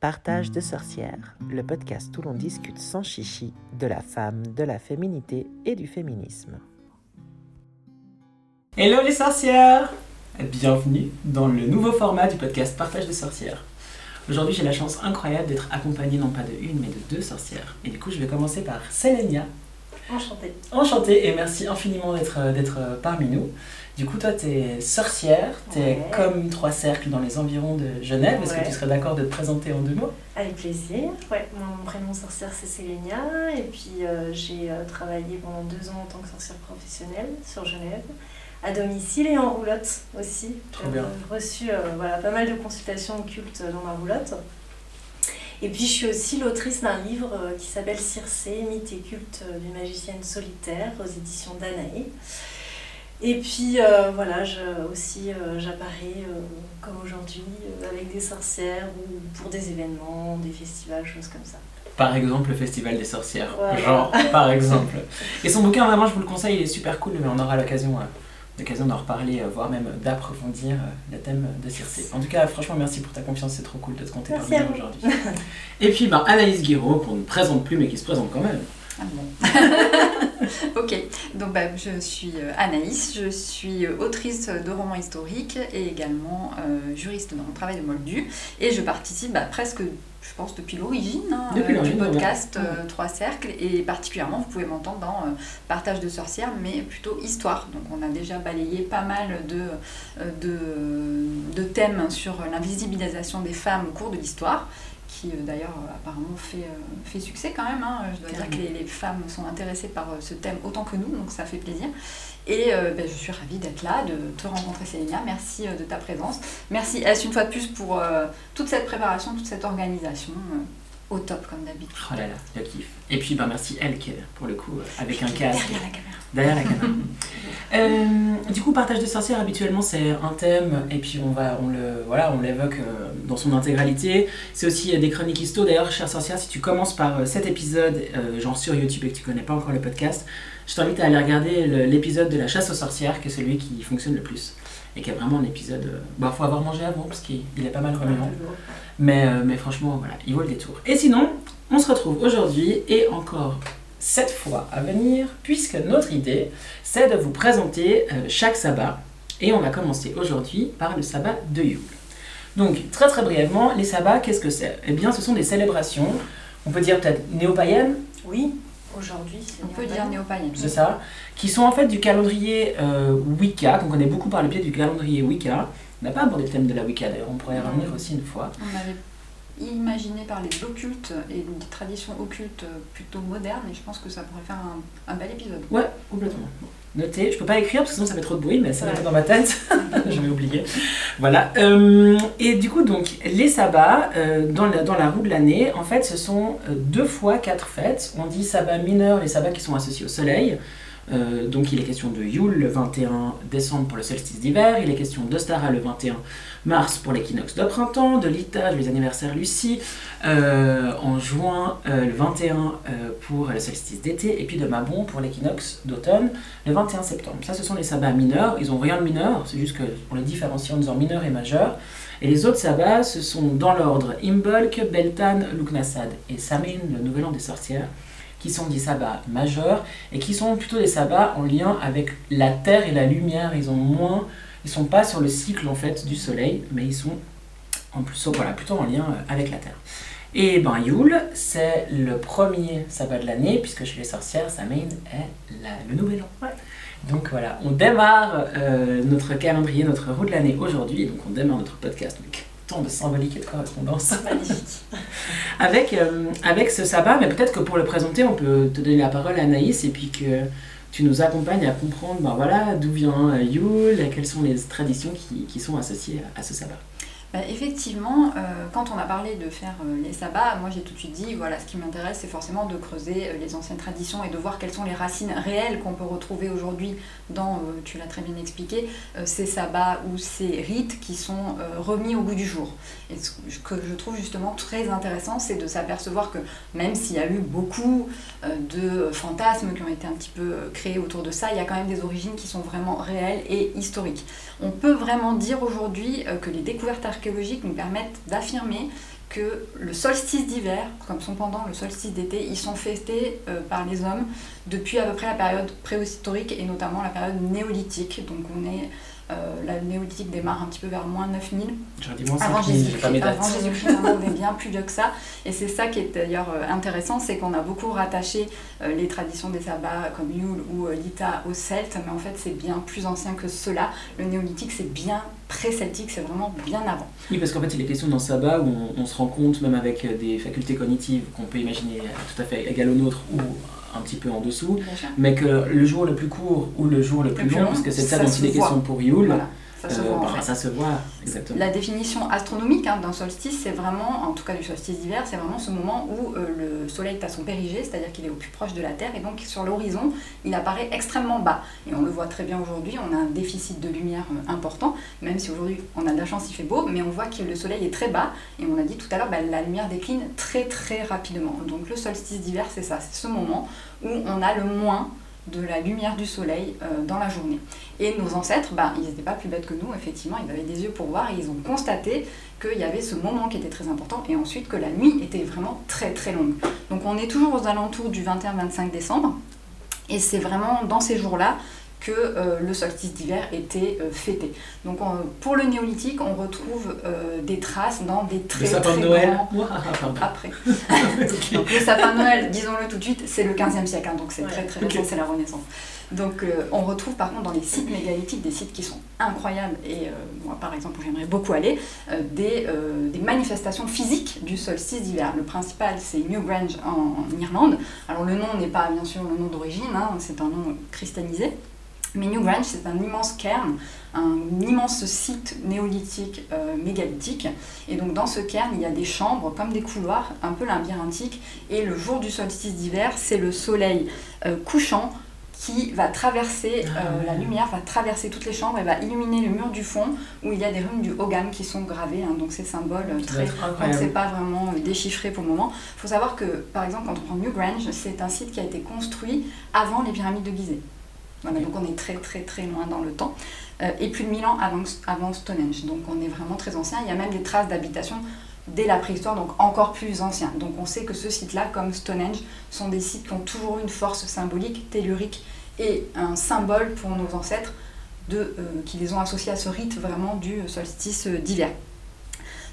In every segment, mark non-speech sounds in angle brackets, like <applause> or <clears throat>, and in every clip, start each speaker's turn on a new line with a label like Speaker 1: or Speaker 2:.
Speaker 1: Partage de sorcières, le podcast où l'on discute sans chichi de la femme, de la féminité et du féminisme.
Speaker 2: Hello les sorcières Bienvenue dans le nouveau format du podcast Partage de sorcières. Aujourd'hui j'ai la chance incroyable d'être accompagnée non pas de une mais de deux sorcières. Et du coup je vais commencer par Selenia.
Speaker 3: Enchantée.
Speaker 2: Enchantée et merci infiniment d'être parmi nous. Du coup, toi, tu es sorcière, tu es comme trois cercles dans les environs de Genève. Est-ce que tu serais d'accord de te présenter en deux mots?
Speaker 3: Avec plaisir. Ouais, mon prénom sorcière, c'est Sélénia. Et puis, euh, j'ai euh, travaillé pendant deux ans en tant que sorcière professionnelle sur Genève, à domicile et en roulotte aussi.
Speaker 2: J'ai
Speaker 3: reçu euh, voilà, pas mal de consultations occultes dans ma roulotte. Et puis, je suis aussi l'autrice d'un livre qui s'appelle Circé, mythe et culte d'une magicienne solitaire aux éditions Danae. Et puis euh, voilà, je, aussi euh, j'apparais euh, comme aujourd'hui avec des sorcières ou pour des événements, des festivals, choses comme ça.
Speaker 2: Par exemple, le Festival des sorcières. Genre, par exemple. Et son bouquin, vraiment, je vous le conseille, il est super cool, mais on aura l'occasion l'occasion d'en reparler, voire même d'approfondir le thème de Circé. En tout cas, franchement, merci pour ta confiance, c'est trop cool de te compter parmi nous aujourd'hui. Et puis, ben, Anaïs Guiraud, qu'on ne présente plus, mais qui se présente quand même. Ah
Speaker 4: bon. <laughs> ok, donc bah, je suis euh, Anaïs, je suis euh, autrice de romans historiques et également euh, juriste dans mon travail de Moldu. Et je participe bah, presque, je pense, depuis l'origine hein, du podcast Trois Cercles. Et particulièrement, vous pouvez m'entendre dans Partage de sorcières, mais plutôt histoire. Donc on a déjà balayé pas mal de, de, de thèmes sur l'invisibilisation des femmes au cours de l'histoire qui euh, d'ailleurs euh, apparemment fait, euh, fait succès quand même. Hein. Je dois dire que les, femmes sont intéressées par ce thème autant que nous, donc ça fait plaisir. Et ben, je suis ravie d'être là, de te rencontrer Célinia. Merci de ta présence. Merci S une fois de plus pour toute cette préparation, toute cette organisation. Au top comme d'habitude.
Speaker 2: Oh là là, le kiff. Et puis ben, merci elle qui est pour le coup avec un casque.
Speaker 4: Derrière la caméra.
Speaker 2: Derrière la caméra. <laughs> Euh, du coup, partage de sorcières, habituellement, c'est un thème, et puis on va, on le, voilà, on l'évoque euh, dans son intégralité. C'est aussi euh, des chroniques histo. D'ailleurs, chère sorcière, si tu commences par cet épisode, genre sur YouTube, et que tu connais pas encore le podcast, je t'invite à aller regarder l'épisode de la chasse aux sorcières, qui est celui qui fonctionne le plus, et qui est vraiment un épisode. bah, faut avoir mangé avant, parce qu'il est pas mal remuant. Mais, mais franchement, voilà, il vaut le détour. Et sinon, on se retrouve aujourd'hui, et encore cette fois à venir, puisque notre idée, c'est de vous présenter euh, chaque sabbat. Et on va commencer aujourd'hui par le sabbat de Yule. Donc, très très brièvement, les sabbats, qu'est-ce que c'est? Eh bien, ce sont des célébrations, on peut dire peut-être néo-païennes?
Speaker 3: Oui, aujourd'hui,
Speaker 4: On peut dire néo-païennes.
Speaker 2: C'est ça. Qui sont en fait du calendrier euh, Wicca, qu'on connaît beaucoup par le biais du calendrier Wicca. On n'a pas abordé le thème de la Wicca d'ailleurs, on pourrait y revenir aussi une fois.
Speaker 4: On avait imaginé par les occultes et des traditions occultes plutôt modernes et je pense que ça pourrait faire un, bel épisode.
Speaker 2: Ouais, complètement. Notez, je peux pas écrire parce que sinon ça fait trop de bruit, mais ça va dans ma tête, <laughs> je vais oublier. Voilà. Euh, et du coup, donc, les sabbats, euh, dans, la, dans la roue de l'année, en fait, ce sont euh, deux fois quatre fêtes. On dit sabbat mineur, les sabbats qui sont associés au soleil. Euh, donc il est question de Yule le 21 décembre pour le solstice d'hiver, il est question d'Ostara le 21 mars pour l'équinoxe de printemps, de Litage, les anniversaires Lucie, euh, en juin euh, le 21 pour le solstice d'été, et puis de Mabon pour l'équinoxe d'automne le 21 septembre. Ça ce sont les sabbats mineurs, ils n'ont rien de mineur, c'est juste qu'on les différencie en disant mineur et majeur. Et les autres sabbats, ce sont dans l'ordre Imbolc, Beltan, Luknasad et Samin, le nouvel an des sorcières qui sont des sabbats majeurs et qui sont plutôt des sabbats en lien avec la terre et la lumière. Ils ont moins, ils sont pas sur le cycle en fait du soleil, mais ils sont en plus voilà, plutôt en lien euh, avec la terre. Et ben Yule, c'est le premier sabbat de l'année, puisque chez les sorcières, Samhain est le nouvel an. Donc voilà, on démarre euh, notre calendrier, notre roue de l'année aujourd'hui, donc on démarre notre podcast de symbolique et de correspondance.
Speaker 3: Magnifique. <laughs>
Speaker 2: avec, euh, avec ce sabbat, mais peut-être que pour le présenter, on peut te donner la parole à Anaïs et puis que tu nous accompagnes à comprendre ben voilà, d'où vient Yule, quelles sont les traditions qui, qui sont associées à ce sabbat.
Speaker 4: Bah, effectivement, euh, quand on a parlé de faire euh, les sabbats, moi j'ai tout de suite dit, voilà, ce qui m'intéresse, c'est forcément de creuser euh, les anciennes traditions et de voir quelles sont les racines réelles qu'on peut retrouver aujourd'hui dans, tu l'as très bien expliqué, ces sabbats ou ces rites qui sont remis au goût du jour. Et ce que je trouve justement très intéressant, c'est de s'apercevoir que même s'il y a eu beaucoup de fantasmes qui ont été un petit peu créés autour de ça, il y a quand même des origines qui sont vraiment réelles et historiques. On peut vraiment dire aujourd'hui que les découvertes archéologiques nous permettent d'affirmer que le solstice d'hiver, comme son pendant le solstice d'été, ils sont fêtés euh, par les hommes depuis à peu près la période préhistorique et notamment la période néolithique. Donc on est la néolithique démarre un petit peu vers moins 9000.
Speaker 2: J'aurais dit moins
Speaker 4: Avant
Speaker 2: 5000, j'ai pas mes
Speaker 4: Jésus-Christ, vraiment, on est bien <laughs> plus vieux que ça. Et c'est ça qui est d'ailleurs euh, intéressant, c'est qu'on a beaucoup rattaché euh, les traditions des sabbats comme Yule ou euh, l'Ita aux Celtes, mais en fait c'est bien plus ancien que cela. Le néolithique c'est bien pré-celtique, c'est vraiment bien avant.
Speaker 2: Oui, parce qu'en fait, il est question dans Sabbat où on, on se rend compte, même avec euh, des facultés cognitives qu'on peut imaginer euh, tout à fait égales aux nôtres ou un petit peu en dessous, mais que le jour le plus court ou le jour le plus
Speaker 4: plus
Speaker 2: long,
Speaker 4: long,
Speaker 2: parce que c'est ça dont il est question pour Yule,
Speaker 4: Voilà, ça se
Speaker 2: euh,
Speaker 4: voit en
Speaker 2: bah,
Speaker 4: fait.
Speaker 2: ça se voit, exactement.
Speaker 4: La définition astronomique hein, d'un solstice, c'est vraiment, en tout cas du solstice d'hiver, c'est vraiment ce moment où euh, le soleil est à son périgée, c'est-à-dire qu'il est au plus proche de la Terre, et donc sur l'horizon, il apparaît extrêmement bas. Et on le voit très bien aujourd'hui, on a un déficit de lumière euh, important, même si aujourd'hui on a de la chance, il fait beau, mais on voit que le soleil est très bas, et on a dit tout à l'heure, bah, la lumière décline très très rapidement. Donc le solstice d'hiver, c'est ça, c'est ce moment où on a le moins de la lumière du soleil euh, dans la journée. Et nos ancêtres, bah, ils n'étaient pas plus bêtes que nous, effectivement, ils avaient des yeux pour voir et ils ont constaté qu'il y avait ce moment qui était très important et ensuite que la nuit était vraiment très très longue. Donc on est toujours aux alentours du 21-25 décembre et c'est vraiment dans ces jours-là que euh, le solstice d'hiver était euh, fêté. Donc on- pour le néolithique, on retrouve euh, des traces dans des très
Speaker 2: Le sapin
Speaker 4: très
Speaker 2: de Noël.
Speaker 4: grands après. <laughs> <laughs> Donc le sapin de Noël, disons-le tout de suite, c'est le 15e siècle, hein, donc c'est
Speaker 3: Ouais.
Speaker 4: très très récent, c'est la Renaissance. Donc euh, on retrouve par contre dans les sites mégalithiques des sites qui sont incroyables, et euh, moi par exemple où j'aimerais beaucoup aller, euh, des, euh, des manifestations physiques du solstice d'hiver. Le principal c'est Newgrange en, en Irlande. Alors le nom n'est pas bien sûr le nom d'origine, hein, c'est un nom christianisé. Mais Newgrange, c'est un immense cairn, un immense site néolithique euh, mégalithique. Et donc dans ce cairn, il y a des chambres comme des couloirs, un peu labyrinthiques. Et le jour du solstice d'hiver, c'est le soleil euh, couchant qui va traverser,
Speaker 2: Ah
Speaker 4: euh, la lumière va traverser toutes les chambres et va illuminer le mur du fond où il y a des runes du Hogan qui sont gravées. hein. donc ces symboles très on ne sait pas vraiment déchiffrer pour le moment. Il faut savoir que, par exemple, quand on prend Newgrange, c'est un site qui a été construit avant les pyramides de Gizeh. Donc on est très très très loin dans le temps. Euh, et plus de 1000 ans avant, Stonehenge. Donc on est vraiment très ancien. Il y a même des traces d'habitation dès la préhistoire, donc encore plus anciens. Donc on sait que ce site-là, comme Stonehenge, sont des sites qui ont toujours une force symbolique, tellurique et un symbole pour nos ancêtres euh, qui les ont associés à ce rite vraiment du solstice d'hiver.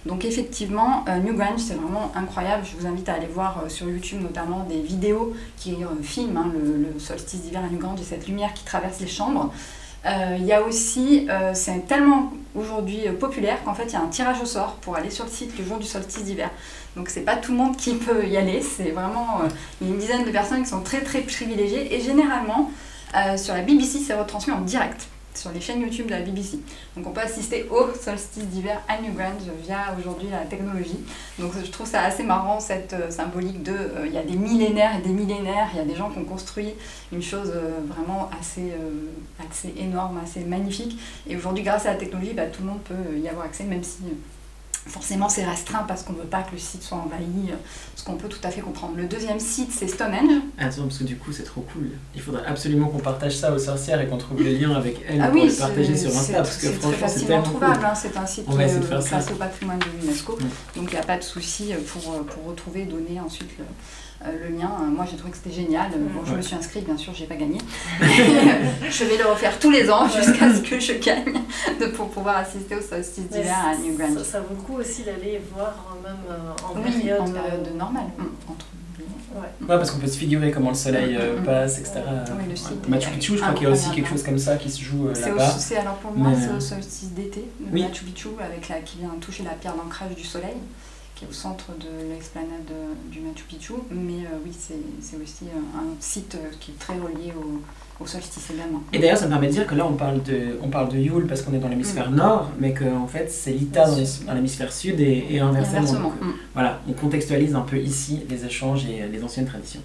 Speaker 4: Donc effectivement, euh, Newgrange, c'est vraiment incroyable. Je vous invite à aller voir euh, sur YouTube notamment des vidéos qui euh, filment hein, le, solstice d'hiver à Newgrange et cette lumière qui traverse les chambres. Il y a aussi, c'est tellement aujourd'hui populaire qu'en fait il y a un tirage au sort pour aller sur le site le jour du solstice d'hiver. Donc c'est pas tout le monde qui <laughs> peut y aller, c'est vraiment il une dizaine de personnes qui sont très très privilégiées et généralement sur la BBC c'est retransmis en direct sur les chaînes YouTube de la BBC. Donc on peut assister au solstice d'hiver à Newgrange via aujourd'hui la technologie. Donc je trouve ça assez marrant cette euh, symbolique de euh, il y a des millénaires et des millénaires, il y a des gens qui ont construit une chose euh, vraiment assez, assez énorme, assez magnifique. Et aujourd'hui grâce à la technologie, bah, tout le monde peut y avoir accès, même si forcément c'est restreint parce qu'on ne veut pas que le site soit envahi, euh, ce qu'on peut tout à fait comprendre. Le deuxième site c'est Stonehenge.
Speaker 2: Attends, parce que du coup, c'est trop cool. Il faudrait absolument qu'on partage ça aux sorcières et qu'on trouve le lien avec elles
Speaker 4: Ah
Speaker 2: pour
Speaker 4: oui,
Speaker 2: partager sur Insta, parce que
Speaker 4: c'est très
Speaker 2: franchement, c'est
Speaker 4: facilement
Speaker 2: tellement
Speaker 4: trouvable.
Speaker 2: cool.
Speaker 4: hein. C'est un site euh, classé au patrimoine de l'UNESCO. Donc il n'y a pas de souci pour, euh, pour retrouver et donner ensuite le, euh, le lien. Euh, Moi j'ai trouvé que c'était génial. Euh, Bon, je
Speaker 2: Ouais.
Speaker 4: me suis inscrite, bien sûr, j'ai pas gagné. <laughs> je vais le refaire tous les ans jusqu'à ce que je gagne de, pour pouvoir assister au solstice d'hiver à New
Speaker 3: ça,
Speaker 4: Grange.
Speaker 3: ça vaut le coup aussi d'aller voir euh, même euh, en
Speaker 4: Oui,
Speaker 3: période.
Speaker 4: en
Speaker 3: euh,
Speaker 4: période normale. Mm, entre
Speaker 3: ouais.
Speaker 2: Ouais, parce qu'on peut se figurer comment le soleil euh,
Speaker 4: Mm, mm.
Speaker 2: passe, etc.
Speaker 4: Oui, le site.
Speaker 2: Machu Picchu, je crois qu'il y a aussi quelque chose comme ça qui se joue euh, là-bas.
Speaker 4: c'est alors pour moi
Speaker 2: Mais,
Speaker 4: c'est
Speaker 2: euh,
Speaker 4: au solstice d'été,
Speaker 2: oui.
Speaker 4: Machu Picchu avec la, qui vient toucher la pierre d'ancrage du soleil, qui est au centre de l'explanade euh, du Machu Picchu. Mais euh, oui, c'est aussi euh, un site qui est très relié au, au solstice également.
Speaker 2: Et d'ailleurs, ça me permet de dire que là, on parle de, on parle de Yule parce qu'on est dans l'hémisphère
Speaker 4: Mm.
Speaker 2: nord, mais qu'en fait, c'est l'Ita dans l'hémisphère sud et, et inversement.
Speaker 4: Inversement.
Speaker 2: Donc,
Speaker 4: Mm.
Speaker 2: Voilà, on contextualise un peu ici les échanges et les anciennes traditions.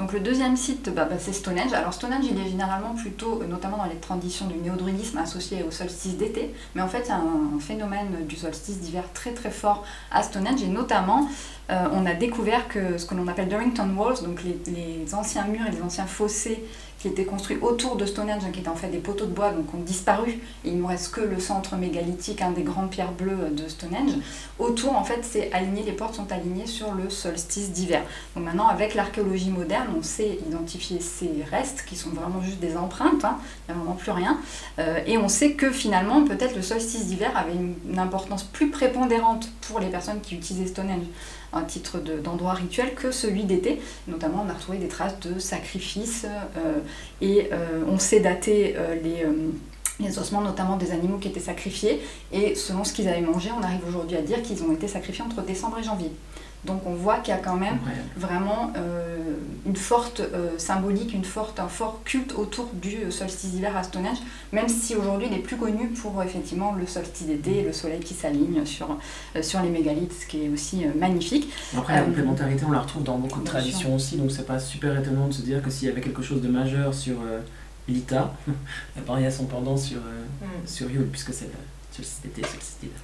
Speaker 4: Donc le deuxième site, bah, bah, c'est Stonehenge. Alors Stonehenge, il est généralement plutôt, euh, notamment dans les traditions du néodruidisme, associé au solstice d'été. Mais en fait, il y a un, phénomène du solstice d'hiver très très fort à Stonehenge. Et notamment, euh, on a découvert que ce que l'on appelle Durrington Walls, donc les anciens murs et les anciens fossés qui étaient construits autour de Stonehenge, hein, qui étaient en fait des poteaux de bois, donc ont disparu. Et il ne nous reste que le centre mégalithique, un des grandes pierres bleues de Stonehenge. Autour, en fait, c'est aligné, les portes sont alignées sur le solstice d'hiver. Donc maintenant, avec l'archéologie moderne, on sait identifier ces restes, qui sont vraiment juste des empreintes, hein. il n'y a vraiment plus rien. Euh, et on sait que finalement, peut-être le solstice d'hiver avait une, importance plus prépondérante pour les personnes qui utilisaient Stonehenge un titre d'endroit rituel que celui d'été. Notamment, on a retrouvé des traces de sacrifices euh, et euh, on sait dater euh, les les ossements notamment des animaux qui étaient sacrifiés, et selon ce qu'ils avaient mangé, on arrive aujourd'hui à dire qu'ils ont été sacrifiés entre décembre et janvier. Donc on voit qu'il y a quand même vraiment euh, une forte euh, symbolique, une forte, un fort culte autour du solstice d'hiver à Stonehenge, même si aujourd'hui il est plus connu pour effectivement le solstice d'été et le soleil qui s'aligne sur, euh, sur les mégalithes, ce qui est aussi magnifique.
Speaker 2: Après la complémentarité on la retrouve dans beaucoup de traditions aussi, donc c'est pas super étonnant de se dire que s'il y avait quelque chose de majeur sur l'Ita, il y a son pendant sur, mm. sur Yule, puisque c'est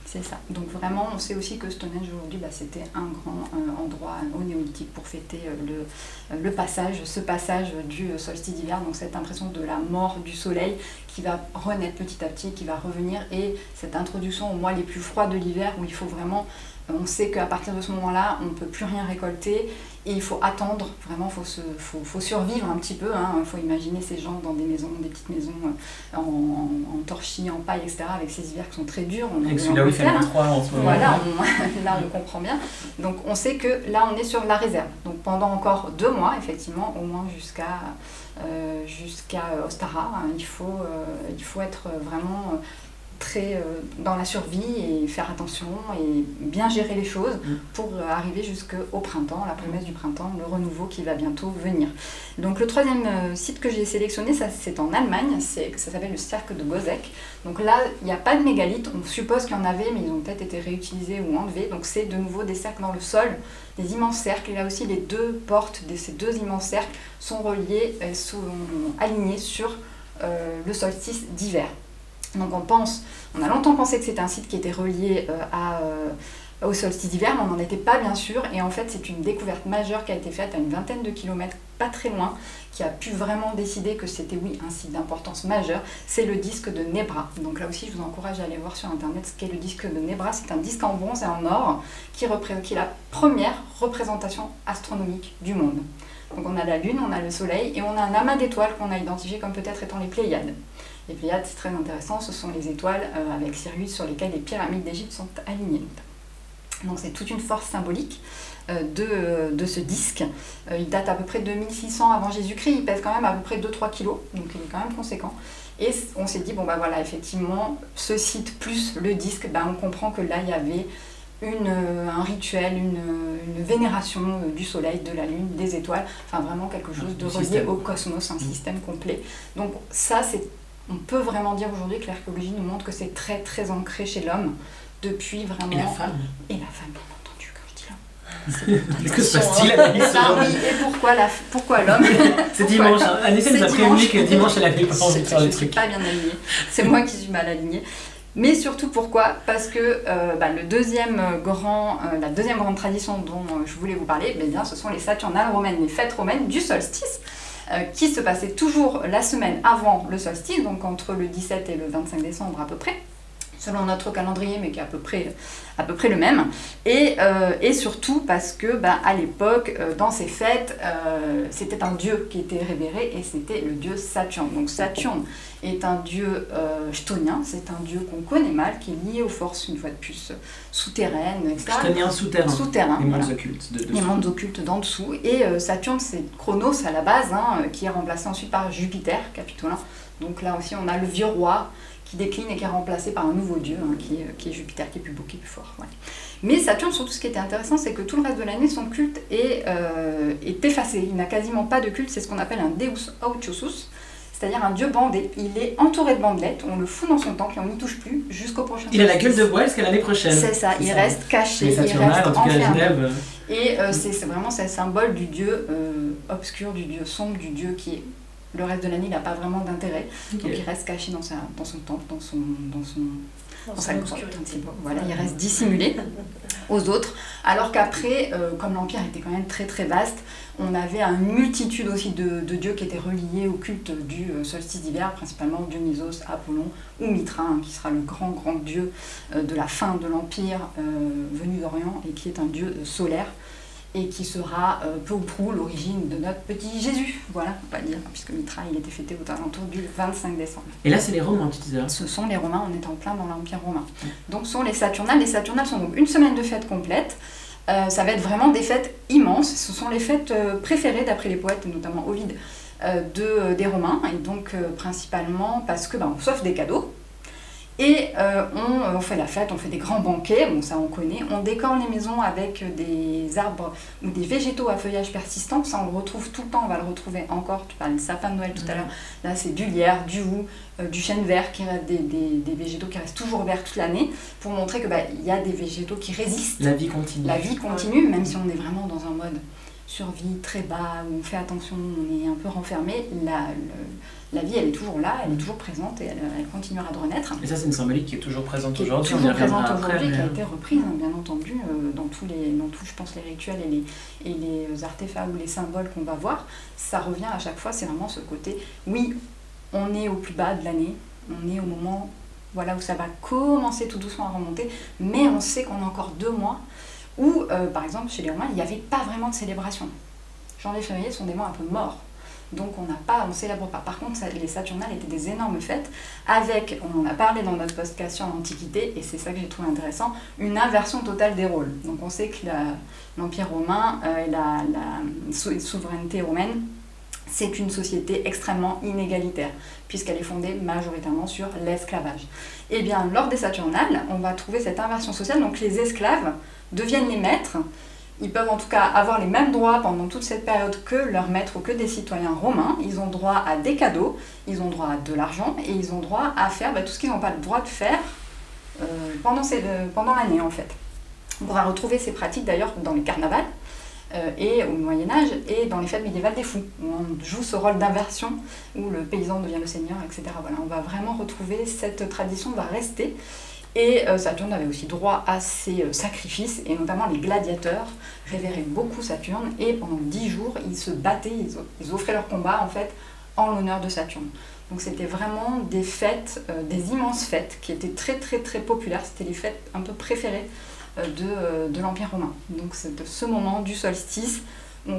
Speaker 4: c'est ça. Donc vraiment, on sait aussi que Stonehenge aujourd'hui, bah, c'était un grand euh, endroit au néolithique pour fêter euh, le, euh, le, passage, ce passage du solstice d'hiver, donc cette impression de la mort du soleil qui va renaître petit à petit, qui va revenir, et cette introduction au mois les plus froids de l'hiver où il faut vraiment on sait qu'à partir de ce moment-là, on ne peut plus rien récolter et il faut attendre, vraiment, il faut, faut, survivre un petit peu. Hein. Il faut imaginer ces gens dans des maisons, des petites maisons euh, en, torchis, en paille, etc., avec ces hivers qui sont très durs.
Speaker 2: On et celui-là il fait hein. en ce moment.
Speaker 4: Voilà, <laughs> là on comprend bien. Donc on sait que là on est sur la réserve. Donc pendant encore deux mois, effectivement, au moins jusqu'à euh, jusqu'à Ostara, hein, il, faut, euh, il faut être vraiment très euh, dans la survie et faire attention et bien gérer les choses mm. pour euh, arriver jusqu'au printemps, la promesse du printemps, le renouveau qui va bientôt venir. Donc le troisième euh, site que j'ai sélectionné, ça c'est en Allemagne, c'est, ça s'appelle le cercle de Gozek. Donc là, il n'y a pas de mégalithes, on suppose qu'il y en avait, mais ils ont peut-être été réutilisés ou enlevés. Donc c'est de nouveau des cercles dans le sol, des immenses cercles. Et là aussi, les deux portes de ces deux immenses cercles sont reliées, sont alignées sur le solstice d'hiver. Donc on pense, on a longtemps pensé que c'était un site qui était relié euh, euh, au solstice d'hiver, mais on n'en était pas bien sûr. Et en fait, c'est une découverte majeure qui a été faite à une vingtaine de kilomètres, pas très loin, qui a pu vraiment décider que c'était, oui, un site d'importance majeure. C'est le disque de Nebra. Donc là aussi, je vous encourage à aller voir sur Internet ce qu'est le disque de Nebra. C'est un disque en bronze et en or qui, qui est la première représentation astronomique du monde. Donc on a la Lune, on a le Soleil et on a un amas d'étoiles qu'on a identifié comme peut-être étant les Pléiades. Les Pléiades, c'est très intéressant, ce sont les étoiles euh, avec Sirius sur lesquelles les pyramides d'Égypte sont alignées. Donc c'est toute une force symbolique euh, de, de, ce disque. Euh, il date à peu près de 2600 avant Jésus-Christ, il pèse quand même à peu près 2-3 kilos, donc il est quand même conséquent. Et on s'est dit, bon bah voilà, effectivement, ce site plus le disque, ben, on comprend que là il y avait une, un rituel, une, une, vénération du soleil, de la lune, des étoiles, enfin vraiment quelque chose de relié au cosmos, un mmh. système complet. Donc ça c'est on peut vraiment dire aujourd'hui que l'archéologie nous montre que c'est très très ancré chez l'homme depuis vraiment. Et
Speaker 2: la femme.
Speaker 4: Et la femme, bien entendu, quand je dis <laughs> l'homme.
Speaker 2: que se passe-t-il à la
Speaker 4: ah, oui, Et pourquoi, la... pourquoi l'homme <laughs>
Speaker 2: C'est dimanche. Hein. Anissa nous a prévenu que dimanche elle avait pas envie de faire
Speaker 4: les
Speaker 2: trucs.
Speaker 4: pas bien alignée. C'est moi qui suis mal alignée. Mais surtout pourquoi? Parce que euh, bah, le deuxième grand, euh, la deuxième grande tradition dont je voulais vous parler, eh bien, ce sont les Saturnales romaines, les fêtes romaines du solstice. Euh, qui se passait toujours la semaine avant le solstice, donc entre le 17 et le 25 décembre à peu près selon notre calendrier, mais qui est à peu près, à peu près le même. Et, euh, et surtout parce que, bah, à l'époque, euh, dans ces fêtes, euh, c'était un dieu qui était révéré et c'était le dieu Saturne. Donc Saturne est un dieu chtonien, c'est un dieu qu'on connaît mal, qui est lié aux forces, une fois de plus, souterraines, etc.
Speaker 2: Chtonien souterrain.
Speaker 4: Souterrain.
Speaker 2: Les mondes occultes. De,
Speaker 4: Les mondes occultes d'en dessous. Et Saturne, c'est Chronos à la base, hein, qui est remplacé ensuite par Jupiter, capitolin. Donc là aussi, on a le vieux roi qui décline et qui est remplacé par un nouveau dieu, hein, qui, est, qui, est, Jupiter, qui est plus beau, qui est plus fort. Mais Saturne, surtout, ce qui était intéressant, c'est que tout le reste de l'année, son culte est, euh, est effacé. Il n'a quasiment pas de culte, c'est ce qu'on appelle un Deus Autiosus, c'est-à-dire un dieu bandé. Il est entouré de bandelettes, on le fout dans son temple et on n'y touche plus jusqu'au prochain
Speaker 2: Il a la gueule de bois jusqu'à l'année prochaine.
Speaker 4: C'est ça, il reste caché, il reste enfermé. Et euh, c'est vraiment le symbole du dieu euh, obscur, du dieu sombre, du dieu qui est Le reste de l'année, il n'a pas vraiment d'intérêt. Donc il reste caché dans, sa, dans son temple, dans son, dans son, dans sa grotte. Voilà, il reste dissimulé aux autres. Alors qu'après, euh, comme l'Empire était quand même très très vaste, on avait une multitude aussi de, dieux qui étaient reliés au culte du euh, solstice d'hiver, principalement Dionysos, Apollon ou Mitra, hein, qui sera le grand grand dieu euh, de la fin de l'Empire venu d'Orient et qui est un dieu solaire et qui sera euh, peu ou prou l'origine de notre petit Jésus. Voilà, on va dire, puisque Mitra, il était fêté aux alentours du 25 décembre.
Speaker 2: Et là, c'est les Romains, tu disais hein?
Speaker 4: Ce sont les Romains, on est en plein dans l'Empire romain. Donc, ce sont les Saturnales. Les Saturnales sont donc une semaine de fêtes complètes. Euh, ça va être vraiment des fêtes immenses. Ce sont les fêtes euh, préférées, d'après les poètes, et notamment Ovide, de, des Romains. Et donc, principalement parce que, ben, on s'offre des cadeaux. Et euh, on, fait la fête, on fait des grands banquets, bon ça on connaît, on décore les maisons avec des arbres ou des végétaux à feuillage persistant, ça on le retrouve tout le temps, on va le retrouver encore, tu parlais de sapin de Noël tout à l'heure, là c'est du lierre, du hou, euh, du chêne vert, qui des, des, des, végétaux qui restent toujours verts toute l'année, pour montrer qu'il bah, y a des végétaux qui résistent.
Speaker 2: La vie continue.
Speaker 4: La vie continue, même si on est vraiment dans un mode survie très bas, où on fait attention, on est un peu renfermé, la, la vie elle est toujours là, elle est toujours présente et elle, continuera de renaître.
Speaker 2: Et ça c'est une symbolique qui est toujours présente aujourd'hui.
Speaker 4: Toujours présente aujourd'hui, qui a été reprise hein, bien entendu euh, dans tous les, dans tous, je pense les rituels et les, et les artefacts ou les symboles qu'on va voir. Ça revient à chaque fois, c'est vraiment ce côté. Oui, on est au plus bas de l'année, on est au moment voilà où ça va commencer tout doucement à remonter, mais on sait qu'on a encore deux mois où, euh, par exemple, chez les Romains, il n'y avait pas vraiment de célébration. Janvier et février sont des mois un peu morts. Donc on n'a pas, on célèbre pas. Par contre, les Saturnales étaient des énormes fêtes avec, on en a parlé dans notre podcast sur l'Antiquité, et c'est ça que j'ai trouvé intéressant, une inversion totale des rôles. Donc on sait que l'Empire romain euh, et la, la souveraineté romaine, c'est une société extrêmement inégalitaire, puisqu'elle est fondée majoritairement sur l'esclavage. Et eh bien, lors des Saturnales, on va trouver cette inversion sociale, donc les esclaves deviennent les maîtres, ils peuvent en tout cas avoir les mêmes droits pendant toute cette période que leurs maîtres ou que des citoyens romains. Ils ont droit à des cadeaux, ils ont droit à de l'argent et ils ont droit à faire bah, tout ce qu'ils n'ont pas le droit de faire euh, pendant, pendant l'année en fait. On pourra retrouver ces pratiques d'ailleurs dans les carnavals euh, et au Moyen Âge et dans les fêtes médiévales des fous, où on joue ce rôle d'inversion, où le paysan devient le seigneur, etc. Voilà, on va vraiment retrouver cette tradition, va rester. Et euh, Saturne avait aussi droit à ses euh, sacrifices, et notamment les gladiateurs révéraient beaucoup Saturne, et pendant dix jours, ils se battaient, ils, offraient leur combat en fait en l'honneur de Saturne. Donc c'était vraiment des fêtes, euh, des immenses fêtes, qui étaient très très très populaires, c'était les fêtes un peu préférées de, de l'Empire romain. Donc c'est de ce moment du solstice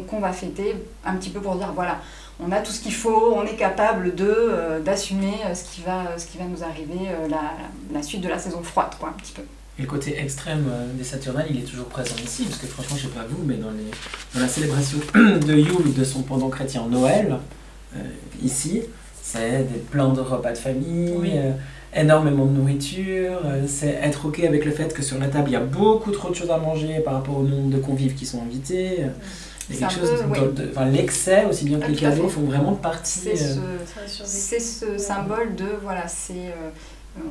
Speaker 4: qu'on va fêter un petit peu pour dire voilà, on a tout ce qu'il faut, on est capable de euh, d'assumer euh, ce qui va ce qui va nous arriver euh, la, la, suite de la saison froide quoi un petit peu.
Speaker 2: Et le côté extrême des Saturnales, il est toujours présent ici, parce que franchement, je sais pas vous, mais dans, les, dans la célébration <clears throat> de Yule, de son pendant chrétien Noël, ici, c'est des plans de repas de famille, énormément de nourriture, c'est être ok avec le fait que sur la table, il y a beaucoup trop de choses à manger par rapport au nombre de convives qui sont invités. C'est quelque chose enfin, l'excès aussi bien que ah, les cadeaux font vraiment partie.
Speaker 4: C'est euh, ce, ce, symbole de voilà, c'est euh,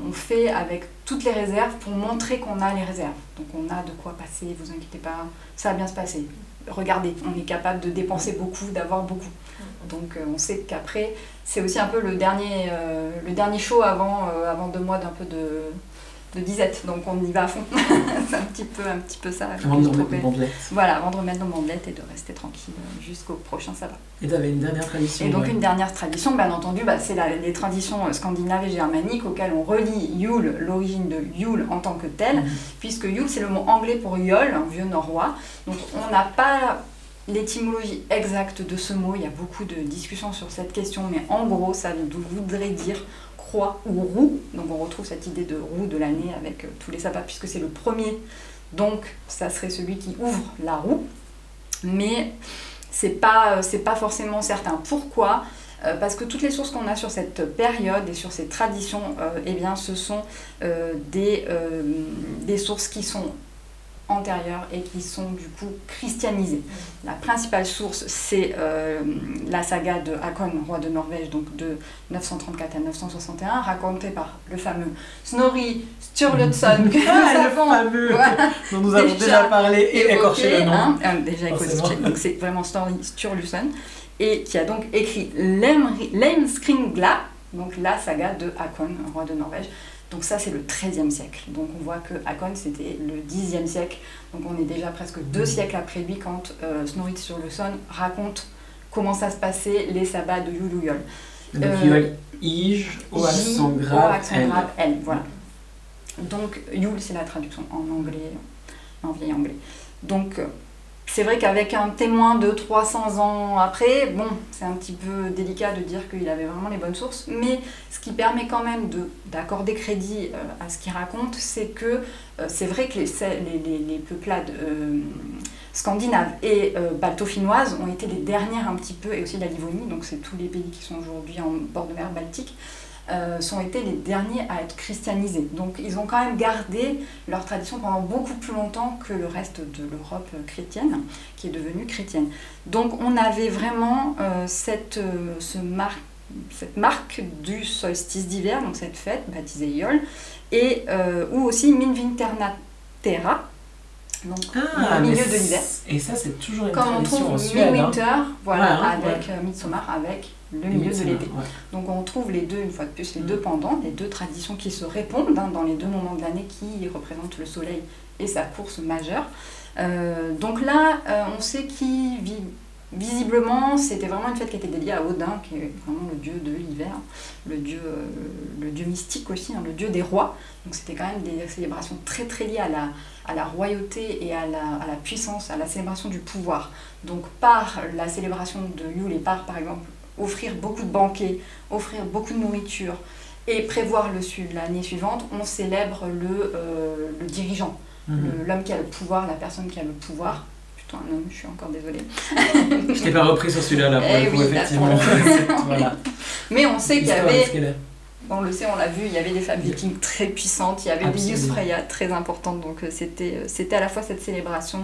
Speaker 4: on fait avec toutes les réserves pour montrer qu'on a les réserves. Donc on a de quoi passer, vous inquiétez pas, ça va bien se passer. Regardez, on est capable de dépenser beaucoup, d'avoir beaucoup. Donc euh, on sait qu'après, c'est aussi un peu le dernier, le dernier show avant, avant deux mois d'un peu de, de disette, donc on y va à fond. <laughs> c'est un petit peu, un petit peu ça.
Speaker 2: Avant de remettre nos bandelettes.
Speaker 4: Voilà, avant de remettre nos bandelettes et de rester tranquille euh, jusqu'au prochain sabbat.
Speaker 2: Et tu avais une dernière tradition
Speaker 4: Et donc une dernière tradition, bien entendu, bah, c'est les traditions euh, scandinaves et germaniques auxquelles on relie Yule, l'origine de Yule en tant que telle, mhm. puisque Yule c'est le mot anglais pour Yol, un vieux norrois. Donc on n'a pas l'étymologie exacte de ce mot, il y a beaucoup de discussions sur cette question, mais en gros ça voudrait dire croix ou roue. Donc on retrouve cette idée de roue de l'année avec euh, tous les sabbats, puisque c'est le premier. Donc ça serait celui qui ouvre la roue. Mais c'est pas, euh, pas forcément certain. Pourquoi? Euh, parce que toutes les sources qu'on a sur cette période et sur ces traditions, eh bien, ce sont des sources qui sont antérieures et qui sont du coup christianisées. La principale source, c'est euh, la saga de Hakon, roi de Norvège, donc de 934 à 961, racontée par le fameux Snorri Sturluson, <laughs> que
Speaker 2: Ah,
Speaker 4: nous avons
Speaker 2: fameux <laughs>
Speaker 4: voilà,
Speaker 2: dont nous avons déjà,
Speaker 4: Déjà
Speaker 2: parlé et écorché le nom.
Speaker 4: hein, euh, déjà écorché,
Speaker 2: Forcément.
Speaker 4: donc c'est vraiment Snorri Sturluson, et qui a donc écrit Lemskringla, donc la saga de Hakon, roi de Norvège. Donc ça, c'est le XIIIe siècle. Donc on voit que Hakon, c'était le Xe siècle. Donc on est déjà presque deux siècles après lui quand euh, Snorri Sturluson raconte comment ça se passait les sabbats de Yuluyol.
Speaker 2: Donc
Speaker 4: Euh,
Speaker 2: au accent
Speaker 4: O,
Speaker 2: grave, L,
Speaker 4: voilà. Donc, Yule, c'est la traduction en anglais, en vieil anglais. Donc, euh, c'est vrai qu'avec un témoin de 300 ans après, bon, c'est un petit peu délicat de dire qu'il avait vraiment les bonnes sources, mais ce qui permet quand même de- d'accorder crédit euh, à ce qu'il raconte, c'est que euh, c'est vrai que les, peuplades euh, scandinaves et balto-finnoises ont été les dernières un petit peu, et aussi la Livonie, donc c'est tous les pays qui sont aujourd'hui en bord de mer Baltique, euh, sont été les derniers à être christianisés. Donc ils ont quand même gardé leur tradition pendant beaucoup plus longtemps que le reste de l'Europe chrétienne, qui est devenue chrétienne. Donc on avait vraiment euh, cette, euh, ce mar- cette marque du solstice d'hiver, donc cette fête baptisée Yol, et ou aussi Minvinternatera, donc
Speaker 2: Ah,
Speaker 4: au milieu de l'hiver.
Speaker 2: Et ça, c'est toujours une
Speaker 4: Comme on trouve
Speaker 2: Suède. hein.
Speaker 4: voilà,
Speaker 2: Ouais, hein,
Speaker 4: avec euh, Midsommar, avec le milieu de l'été.
Speaker 2: Ouais.
Speaker 4: Donc on trouve les deux, une fois de plus, les
Speaker 2: Mm.
Speaker 4: deux pendants, les deux traditions qui se répondent hein, dans les deux moments de l'année qui représentent le soleil et sa course majeure. Euh, donc là, euh, on sait qui vit. Visiblement, c'était vraiment une fête qui était dédiée à Odin, qui est vraiment le dieu de l'hiver, le dieu, euh, le dieu mystique aussi, hein, le dieu des rois. Donc c'était quand même des célébrations très très liées à la, à la royauté et à la, à la puissance, à la célébration du pouvoir. Donc par la célébration de Yule et par par exemple offrir beaucoup de banquets, offrir beaucoup de nourriture et prévoir le l'année suivante, on célèbre le, euh, le dirigeant,
Speaker 2: Mhm.
Speaker 4: l'homme qui a le pouvoir, la personne qui a le pouvoir. Plutôt un homme, je suis encore désolée. <laughs>
Speaker 2: Je t'ai pas repris sur celui-là, là, pour
Speaker 4: Eh
Speaker 2: le coup,
Speaker 4: oui,
Speaker 2: effectivement. <laughs> <laughs> voilà.
Speaker 4: Mais on sait qu'il y avait on le sait, on l'a vu, il y avait des femmes vikings très puissantes, il y avait des
Speaker 2: Absolument.
Speaker 4: Yusfreya très importantes, donc euh, c'était euh, c'était à la fois cette célébration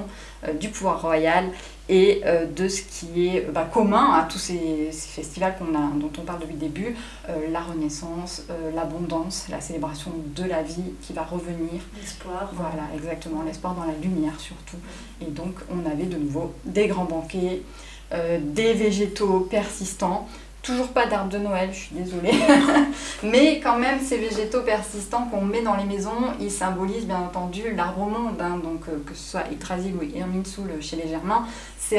Speaker 4: euh, du pouvoir royal et euh, de ce qui est euh, bah, commun à tous ces, ces festivals a, dont on parle depuis le début, euh, la renaissance, euh, l'abondance, la célébration de la vie qui va revenir,
Speaker 3: L'espoir.
Speaker 4: voilà, exactement, l'espoir dans la lumière surtout. Et donc, on avait de nouveau des grands banquets, euh, des végétaux persistants. Toujours pas d'arbre de Noël, je suis désolée. <laughs> Mais quand même, ces végétaux persistants qu'on met dans les maisons, ils symbolisent bien entendu l'arbre au monde. hein. donc, que ce soit Yggdrasil ou Irminsul chez les Germains,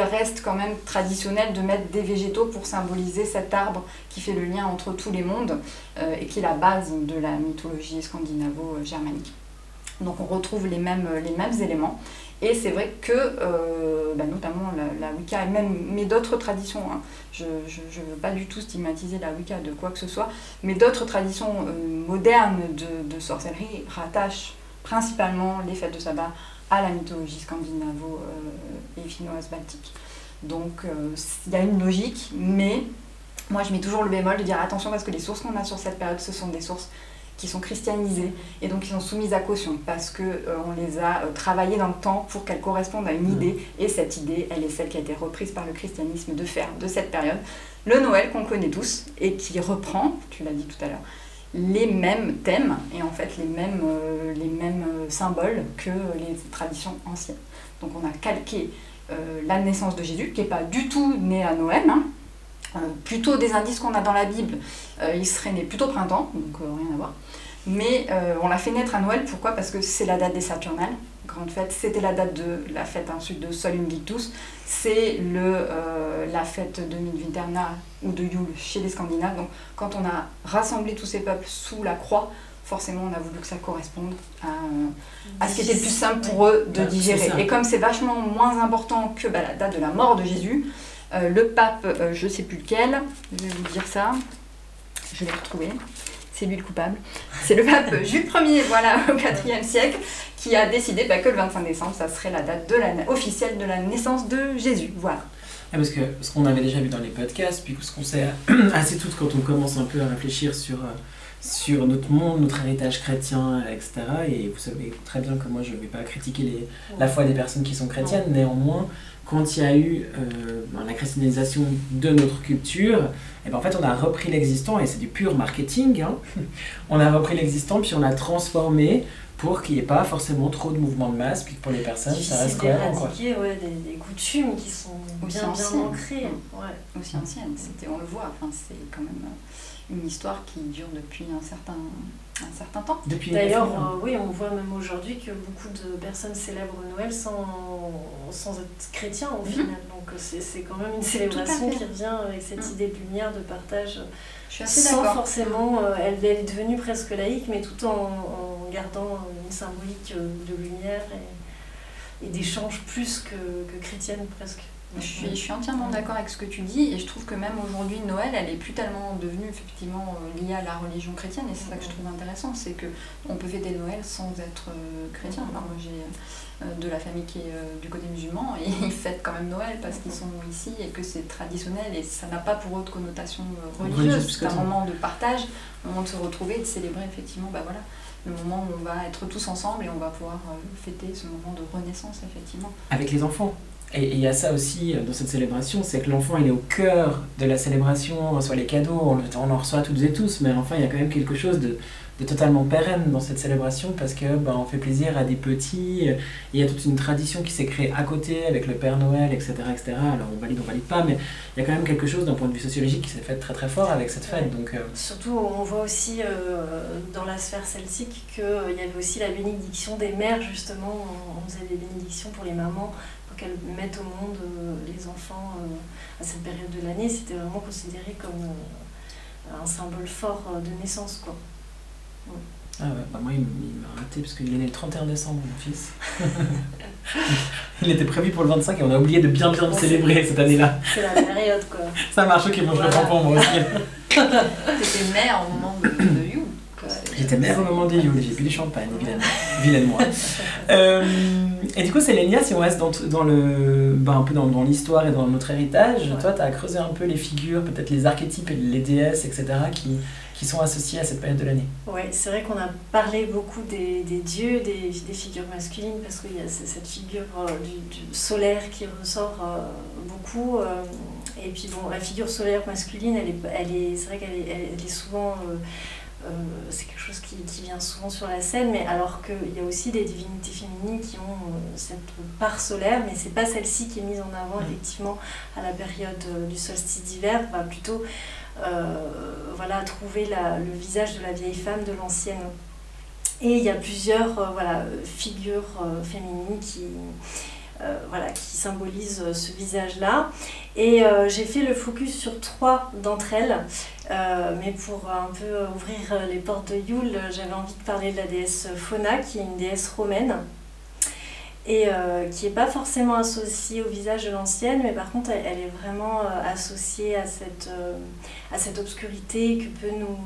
Speaker 4: reste quand même traditionnel de mettre des végétaux pour symboliser cet arbre qui fait le lien entre tous les mondes euh, et qui est la base de la mythologie scandinavo-germanique. Donc on retrouve les mêmes, les mêmes éléments. Et c'est vrai que, euh, bah, notamment la, Wicca, et même, mais d'autres traditions, hein, je ne veux pas du tout stigmatiser la Wicca de quoi que ce soit, mais d'autres traditions euh, modernes de, de sorcellerie rattachent principalement les fêtes de sabbat à la mythologie scandinavo euh, et finnoise baltique. Donc euh, il y a une logique, mais moi je mets toujours le bémol de dire attention parce que les sources qu'on a sur cette période, ce sont des sources qui sont christianisées et donc qui sont soumises à caution parce que euh, on les a euh, travaillées dans le temps pour qu'elles correspondent à une
Speaker 2: Mhm.
Speaker 4: idée et cette idée, elle est celle qui a été reprise par le christianisme de faire de cette période le Noël qu'on connaît tous et qui reprend, tu l'as dit tout à l'heure, les mêmes thèmes et en fait les mêmes, euh, euh, symboles que les traditions anciennes. Donc on a calqué euh, la naissance de Jésus, qui n'est pas du tout né à Noël, hein. Plutôt des indices qu'on a dans la Bible, il serait né plutôt printemps, donc rien à voir. Mais on l'a fait naître à Noël, pourquoi? Parce que c'est la date des Saturnales, grande fête, c'était la date de la fête ensuite de Sol Invictus, c'est le, euh, la fête de Midvinterna ou de Yule chez les Scandinaves. Donc quand on a rassemblé tous ces peuples sous la croix, forcément on a voulu que ça corresponde à, à ce qui était le plus simple pour eux de digérer. Et comme c'est vachement moins important que bah, la date de la mort de Jésus, euh, le pape, euh, je sais plus lequel, je vais vous dire ça, je l'ai retrouvé, c'est lui le coupable. C'est le pape <laughs> Jules Ier, voilà, au IVe siècle, qui a décidé bah, que le 25 décembre, ça serait la date de la, officielle de la naissance de Jésus. Voilà.
Speaker 2: Ah, parce que ce qu'on avait déjà vu dans les podcasts, puis ce qu'on sait <clears throat> assez toutes quand on commence un peu à réfléchir sur, euh, sur notre monde, notre héritage chrétien, etc. Et vous savez très bien que moi, je ne vais pas critiquer les, la foi des personnes qui sont chrétiennes, néanmoins, quand il y a eu euh, ben, la christianisation de notre culture, et eh ben en fait on a repris l'existant, et c'est du pur marketing, hein. <laughs> on a repris l'existant puis on l'a transformé pour qu'il n'y ait pas forcément trop de mouvements de masse, puis que pour les personnes ça reste cohérent.
Speaker 3: Quoi. Ouais, des, des, coutumes qui sont bien, bien ancrées.
Speaker 4: Ouais. Aussi anciennes, on le voit, enfin, c'est quand même une histoire qui dure depuis un certain, un certain temps.
Speaker 3: D'ailleurs, euh, oui, on voit même aujourd'hui que beaucoup de personnes célèbrent Noël sans, sans être chrétiens au mhm. final. Donc euh, c'est quand même une célébration qui revient avec cette mhm. idée de lumière, de partage. Je suis sans forcément, euh, elle, est devenue presque laïque, mais tout en, en gardant une symbolique de lumière et, et d'échange plus que, que chrétienne presque.
Speaker 4: Je suis, je suis entièrement d'accord avec ce que tu dis et je trouve que même aujourd'hui Noël elle est plus tellement devenue effectivement euh, liée à la religion chrétienne et c'est ça que je trouve intéressant c'est que on peut fêter Noël sans être euh, chrétien. moi j'ai euh, de la famille qui est du côté musulman et <laughs> ils fêtent quand même Noël parce qu'ils sont ici et que c'est traditionnel et ça n'a pas pour de connotation religieuse. C'est un moment de partage, un moment de se retrouver et de célébrer effectivement bah voilà, le moment où on va être tous ensemble et on va pouvoir fêter ce moment de renaissance effectivement.
Speaker 2: Avec les enfants et il y a ça aussi euh, dans cette célébration, c'est que l'enfant il est au cœur de la célébration, on reçoit les cadeaux, on, en reçoit toutes et tous, mais enfin il y a quand même quelque chose de, de totalement pérenne dans cette célébration parce que ben, on fait plaisir à des petits, il y a toute une tradition qui s'est créée à côté avec le Père Noël, etc. etc. Alors on valide, on valide pas, mais il y a quand même quelque chose d'un point de vue sociologique qui s'est fait très très fort avec cette fête. Donc, euh,
Speaker 3: Surtout on voit aussi euh, dans la sphère celtique qu'il y avait aussi la bénédiction des mères justement, on faisait des bénédictions pour les mamans qu'elles mettent au monde euh, les enfants euh, à cette période de l'année, c'était vraiment considéré comme euh, un symbole fort de naissance. Quoi.
Speaker 2: Ah ouais, bah moi il m'a raté parce qu'il est né le 31 décembre, mon fils. <laughs> il était prévu pour le 25 et on a oublié de bien bien le célébrer cette année-là.
Speaker 3: C'est la période quoi. <laughs>
Speaker 2: Ça marche, ok, moi je le pour moi aussi. <laughs>
Speaker 4: T'étais mère au moment de.
Speaker 2: J'étais mère au moment de You, j'ai bu du champagne, vilaine, moi. <laughs> Euh, et du coup, Sélénia, si on reste dans, dans le, ben, un peu dans, dans l'histoire et dans notre héritage, toi, tu as creusé un peu les figures, peut-être les archétypes et les déesses, etc., qui, qui sont associés à cette période de l'année.
Speaker 3: Oui, c'est vrai qu'on a parlé beaucoup des, des dieux, des, des, figures masculines, parce qu'il y a cette figure euh, du, solaire qui ressort euh, beaucoup. et puis, bon, la figure solaire masculine, elle est, elle est, c'est vrai qu'elle est, elle est souvent c'est quelque chose qui, qui, vient souvent sur la scène, mais alors qu'il y a aussi des divinités féminines qui ont euh, cette part solaire, mais c'est pas celle-ci qui est mise en avant mm. effectivement à la période euh, du solstice d'hiver, va plutôt voilà, trouver la, le visage de la vieille femme de l'ancienne. Et il y a plusieurs voilà, figures féminines qui, euh, voilà, qui symbolise euh, ce visage-là. Et euh, j'ai fait le focus sur trois d'entre elles. mais pour un peu ouvrir les portes de Yule, j'avais envie de parler de la déesse Fauna, qui est une déesse romaine et qui n'est pas forcément associée au visage de l'ancienne, mais par contre elle, est vraiment associée à cette, à cette obscurité que peut nous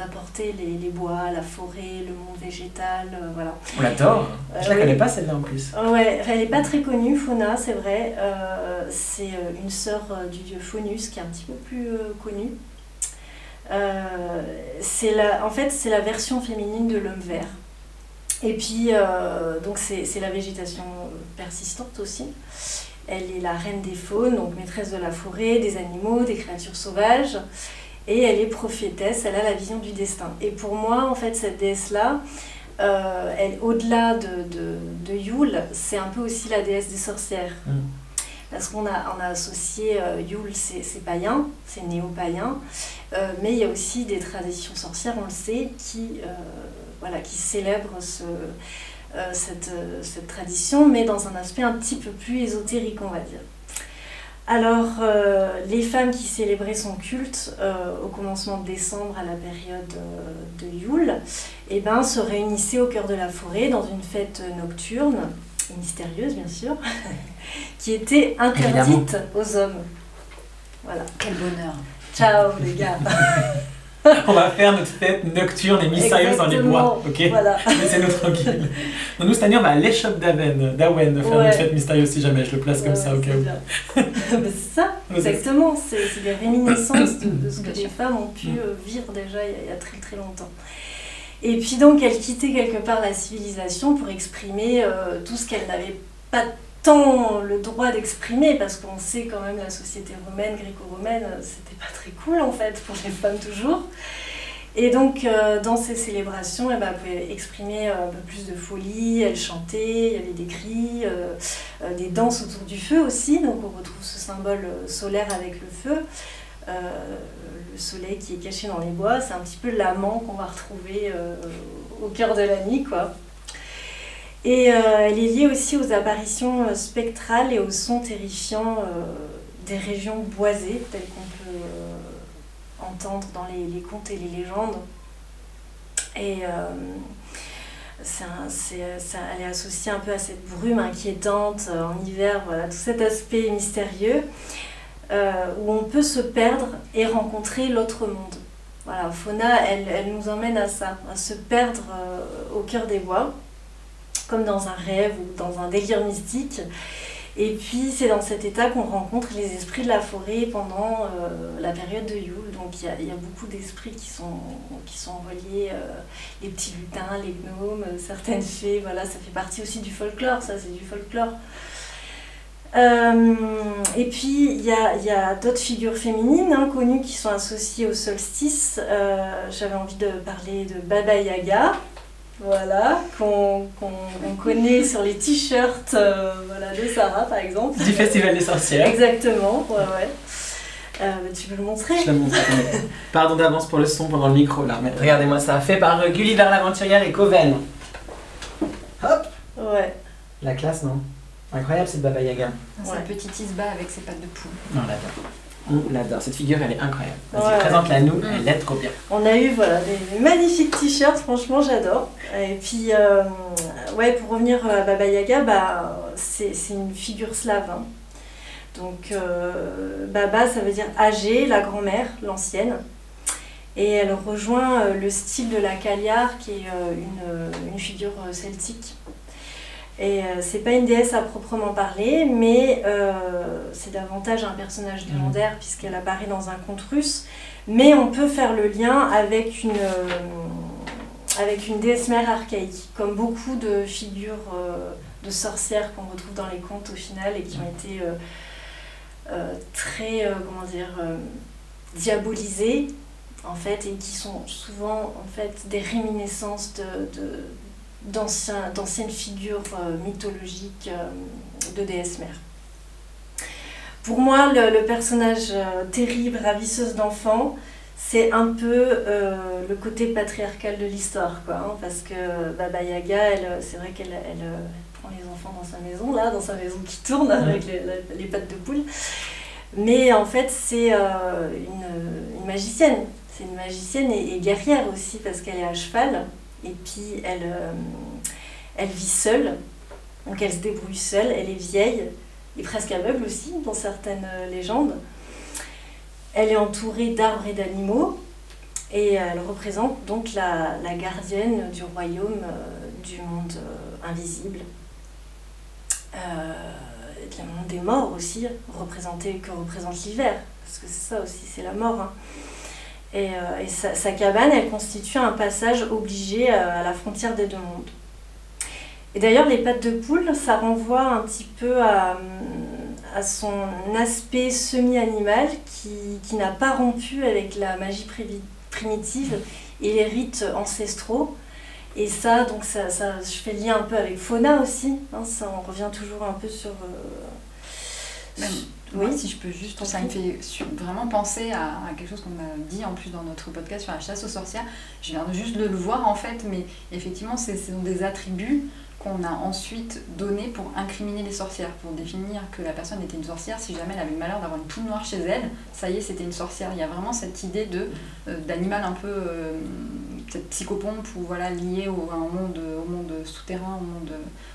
Speaker 3: apporter les, les, bois, la forêt, le monde végétal, euh, voilà.
Speaker 2: On l'adore. Euh, je la connais pas celle-là en plus.
Speaker 3: Ouais, elle n'est pas très connue, Fauna, c'est vrai. Euh, c'est une sœur du dieu Faunus qui est un petit peu plus connue. c'est la, en fait, c'est la version féminine de l'homme vert. Et puis, donc c'est la végétation persistante aussi. Elle est la reine des faunes, donc maîtresse de la forêt, des animaux, des créatures sauvages et elle est prophétesse, elle a la vision du destin. Et pour moi, en fait, cette déesse-là, euh, elle, au-delà de, de, de Yule, c'est un peu aussi la déesse des sorcières. Mm. Parce qu'on a, on a associé euh, Yule, c'est païen, c'est néo-païen, euh, mais il y a aussi des traditions sorcières, on le sait, qui, voilà, qui célèbrent ce, cette, cette tradition, mais dans un aspect un petit peu plus ésotérique, on va dire. Alors, euh, les femmes qui célébraient son culte euh, au commencement de décembre à la période euh, de Yule, eh ben, se réunissaient au cœur de la forêt dans une fête nocturne, et mystérieuse bien sûr, <laughs> qui était interdite aux hommes.
Speaker 4: Voilà. Quel bonheur.
Speaker 3: Ciao les gars. <laughs> <laughs>
Speaker 2: On va faire notre fête nocturne et mystérieuse dans les bois, ok?
Speaker 3: Voilà. <laughs>
Speaker 2: Laissez-nous tranquille. Donc, nous, cette année, on va à l'échoppe d'Aven, d'Awen faire
Speaker 3: Ouais.
Speaker 2: notre fête mystérieuse si jamais je le place comme
Speaker 3: Ouais,
Speaker 2: ça au
Speaker 3: c'est
Speaker 2: cas où. <laughs>
Speaker 3: c'est ça, exactement. C'est des réminiscences de, de ce que les femmes ont pu
Speaker 2: Mm.
Speaker 3: euh, vivre déjà il y, a, il y a très très longtemps. Et puis donc, elle quittait quelque part la civilisation pour exprimer euh, tout ce qu'elle n'avait pas tant le droit d'exprimer, parce qu'on sait quand même la société romaine, gréco-romaine, euh, c'était pas très cool en fait pour les femmes toujours. Et donc, euh, dans ces célébrations, eh ben, elle pouvait exprimer euh, un peu plus de folie, elle chantait, il y avait des cris, des danses autour du feu aussi, donc on retrouve ce symbole solaire avec le feu. Le soleil qui est caché dans les bois, c'est un petit peu l'amant qu'on va retrouver au cœur de la nuit, quoi. Et euh, elle est liée aussi aux apparitions euh, spectrales et aux sons terrifiants euh, des régions boisées, telles qu'on peut entendre dans les, contes et les légendes. Et c'est elle est associée un peu à cette brume inquiétante en hiver, voilà, tout cet aspect mystérieux où on peut se perdre et rencontrer l'autre monde. Voilà, Fauna, elle, elle nous emmène à ça, à se perdre au cœur des bois, comme dans un rêve ou dans un délire mystique. Et puis c'est dans cet état qu'on rencontre les esprits de la forêt pendant euh, la période de Yule. Donc il y a, beaucoup d'esprits qui sont, qui sont reliés, euh, les petits lutins, les gnomes, euh, certaines fées, voilà, ça fait partie aussi du folklore, ça c'est du folklore. Et puis il y a, y a d'autres figures féminines hein, connues qui sont associées au solstice. J'avais envie de parler de Baba Yaga, voilà, qu'on qu'on- qu'on connaît sur les t-shirts euh, voilà, de Sarah par exemple.
Speaker 2: Du Festival des sorcières.
Speaker 3: Exactement, ouais, ouais. Euh, tu peux le montrer
Speaker 2: Je la montre. Pardon d'avance pour le son pendant le micro là, mais regardez-moi ça, fait par euh, Gulliver l'aventurière et Coven. Hop
Speaker 3: Ouais,
Speaker 2: La classe, non? Incroyable cette Baba Yaga.
Speaker 4: C'est
Speaker 3: Ouais.
Speaker 4: un petit isba avec ses pattes de poule.
Speaker 2: On l'adore. On l'adore. Cette figure, elle est incroyable. Vas-y,
Speaker 3: Ouais,
Speaker 2: présente-la nous, elle est trop bien.
Speaker 3: on a eu voilà, des magnifiques t-shirts, franchement j'adore. Et puis, euh, ouais, pour revenir à Baba Yaga, bah, c'est c'est une figure slave. hein. Donc, euh, Baba, ça veut dire âgée, la grand-mère, l'ancienne. Et elle rejoint euh, le style de la Cagliare, qui est une, une figure celtique. Et euh, c'est pas une déesse à proprement parler, mais euh, c'est davantage un personnage légendaire puisqu'elle apparaît dans un conte russe. Mais on peut faire le lien avec une, euh, avec une déesse mère archaïque, comme beaucoup de figures de sorcières qu'on retrouve dans les contes au final et qui ont été très, comment dire, diabolisées en fait et qui sont souvent en fait des réminiscences de, de- d'anciennes figures euh, mythologiques euh, de déesses mères. Pour moi, le, le personnage euh, terrible, ravisseuse d'enfants, c'est un peu euh, le côté patriarcal de l'histoire, quoi. hein, parce que Baba Yaga, c'est vrai qu'elle elle, prend les enfants dans sa maison, là, dans sa maison qui tourne avec les, pattes de poule. Mais en fait, c'est euh, une, une magicienne. C'est une magicienne et, et guerrière aussi, parce qu'elle est à cheval. Et puis, elle, euh, elle vit seule. Donc, elle se débrouille seule. Elle est vieille et presque aveugle aussi, dans certaines euh, légendes. Elle est entourée d'arbres et d'animaux. Et elle représente donc la, gardienne du royaume euh, du monde euh, invisible. Euh, le monde des morts aussi, représenté, que représente l'hiver. Parce que c'est ça aussi, c'est la mort. hein. Et, euh, et sa, sa cabane, elle constitue un passage obligé euh, à la frontière des deux mondes. Et d'ailleurs, les pattes de poule, ça renvoie un petit peu à, à son aspect semi-animal qui, qui n'a pas rompu avec la magie primitive et les rites ancestraux. Et ça, donc ça, ça, je fais le lien un peu avec Fauna aussi. hein, ça, on revient toujours un peu sur. euh,
Speaker 4: Même,
Speaker 3: Oui.
Speaker 4: Si je peux juste, ça me fait vraiment penser à, à quelque chose qu'on a dit en plus dans notre podcast sur la chasse aux sorcières. Je viens juste de le voir en fait, mais effectivement, c'est ce sont des attributs qu'on a ensuite donnés pour incriminer les sorcières, pour définir que la personne était une sorcière. Si jamais elle avait le malheur d'avoir une poule noire chez elle, ça y est, c'était une sorcière. Il y a vraiment cette idée de euh, d'animal un peu euh, peut-être psychopompe ou voilà lié au, à un monde, au monde souterrain, au monde,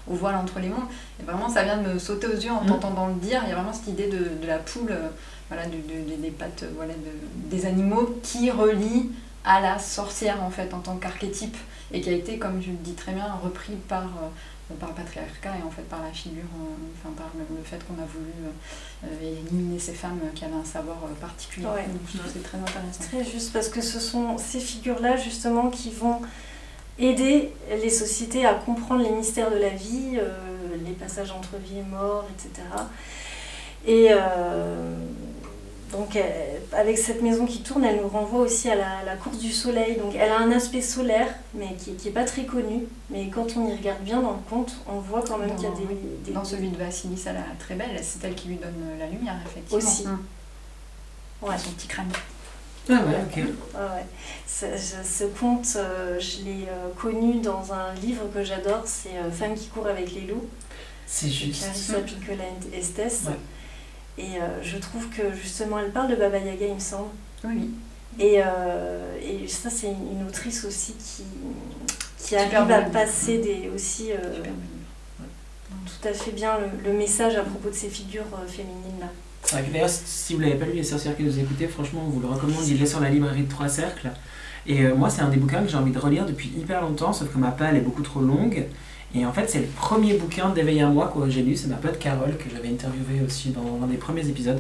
Speaker 4: au voile entre les mondes. Et vraiment, ça vient de me sauter aux yeux en
Speaker 2: Mm.
Speaker 4: t'entendant le dire. Il y a vraiment cette idée de, de la poule, euh, voilà, de, de- de- des pattes, voilà, de- des animaux qui relient à la sorcière en fait en tant qu'archétype et qui a été, comme je le dis très bien, repris par, euh, par le patriarcat et en fait par la figure, euh, enfin par le, le fait qu'on a voulu euh, éliminer ces femmes qui avaient un savoir particulier.
Speaker 3: Ouais.
Speaker 4: Donc, je trouve c'est très intéressant.
Speaker 3: Très juste, parce que ce sont ces figures-là, justement, qui vont aider les sociétés à comprendre les mystères de la vie, euh, les passages entre vie et mort, etc. Et euh, donc, avec cette maison qui tourne, elle nous renvoie aussi à la, la course du soleil. Donc, elle a un aspect solaire, mais qui n'est pas très connu. Mais quand on y regarde bien dans le conte, on voit quand même qu'il y a des, des-
Speaker 4: Dans celui de Vassilis, elle est très belle, c'est elle qui lui donne la lumière, effectivement.
Speaker 3: Aussi.
Speaker 4: Hum.
Speaker 3: Ouais.
Speaker 4: Son petit crâne.
Speaker 2: Ah ouais, ok.
Speaker 3: Ah ouais. Ce, je- ce conte, euh, je l'ai euh, connu dans un livre que j'adore, c'est euh, Femmes qui courent avec les loups,
Speaker 2: C'est juste.
Speaker 3: Clarissa Piccola Estes.
Speaker 2: Ouais.
Speaker 3: Et euh, je trouve que justement, elle parle de Baba Yaga, il me semble.
Speaker 4: Oui.
Speaker 3: Et, euh, et ça, c'est une autrice aussi qui, qui
Speaker 4: Super
Speaker 3: arrive à passer des, aussi euh,
Speaker 4: Super
Speaker 3: tout à fait bien le, le message à propos de ces figures euh, féminines-là.
Speaker 2: D'ailleurs, si vous l'avez pas lu, les sorcières qui nous écoutez, franchement, on vous le recommande. Il est sur la librairie de Trois Cercles. Et euh, moi, c'est un des bouquins que j'ai envie de relire depuis hyper longtemps, sauf que ma palle est beaucoup trop longue. Et en fait, c'est le premier bouquin d'éveil à moi que j'ai lu. C'est ma pote Carole, que j'avais interviewée aussi dans un des premiers épisodes,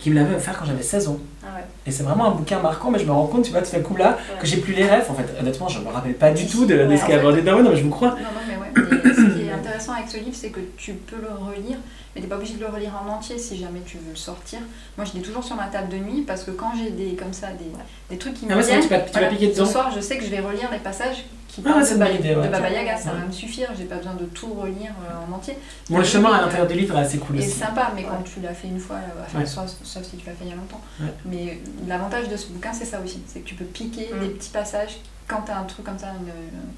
Speaker 2: qui me l'avait offert quand j'avais 16 ans.
Speaker 3: Ah ouais.
Speaker 2: Et c'est vraiment un bouquin marquant, mais je me rends compte, tu vois, de ce coup-là,
Speaker 3: Ouais.
Speaker 2: que j'ai plus les rêves. En fait, honnêtement, je me rappelle pas du tout de,
Speaker 3: Ouais,
Speaker 2: ce qu'elle abordé. Non, mais je vous crois.
Speaker 4: Non, non, mais ouais. mais ce qui est intéressant avec ce livre, c'est que tu peux le relire, mais t'es pas obligé de le relire en entier si jamais tu veux le sortir. Moi, je l'ai toujours sur ma table de nuit parce que quand j'ai des comme ça des, des trucs qui me
Speaker 2: Ah ouais, c'est vrai,
Speaker 4: viennent,
Speaker 2: tu vas, tu vas
Speaker 4: voilà,
Speaker 2: piquer
Speaker 4: ce soir, je sais que je vais relire les passages qui
Speaker 2: Ah
Speaker 4: parlent de,
Speaker 2: une
Speaker 4: Ba-
Speaker 2: bonne idée, ouais.
Speaker 4: de Baba Yaga. Ça
Speaker 3: Ouais.
Speaker 4: va me suffire. J'ai pas besoin de tout relire euh, en entier.
Speaker 2: Bon, le chemin à l'intérieur du livre est assez cool
Speaker 4: Et
Speaker 2: aussi.
Speaker 4: c'est sympa, mais
Speaker 3: Ouais.
Speaker 4: quand tu l'as fait une fois, euh, enfin,
Speaker 2: Ouais.
Speaker 4: sauf, sauf si tu l'as fait il y a longtemps.
Speaker 2: Ouais.
Speaker 4: Mais l'avantage de ce bouquin, c'est ça aussi. C'est que tu peux piquer
Speaker 3: Mm.
Speaker 4: des petits passages quand tu as un truc comme ça, une, une-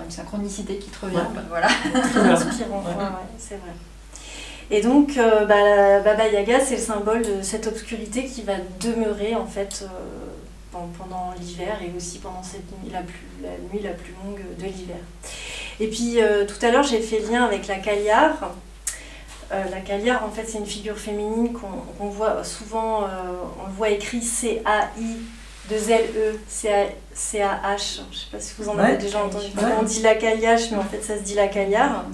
Speaker 4: une synchronicité qui te revient.
Speaker 2: Ouais.
Speaker 4: voilà.
Speaker 3: Très
Speaker 2: bien.
Speaker 3: inspirant,
Speaker 2: Ouais.
Speaker 3: ouais, ouais, c'est vrai. Et donc, euh, bah, Baba Yaga, c'est le symbole de cette obscurité qui va demeurer en fait euh, pen- pendant l'hiver et aussi pendant cette nuit la, plus, la nuit la plus longue de l'hiver. Et puis, euh, tout à l'heure, j'ai fait le lien avec la Cagliare. Euh, la Cagliare, en fait, c'est une figure féminine qu'on voit souvent, euh, on le voit écrit C-A-I. 2 L-E, C-A-H. Je sais pas si vous en avez déjà entendu
Speaker 2: Ouais.
Speaker 3: parler. On dit la mais en fait, ça se dit la Cagliare.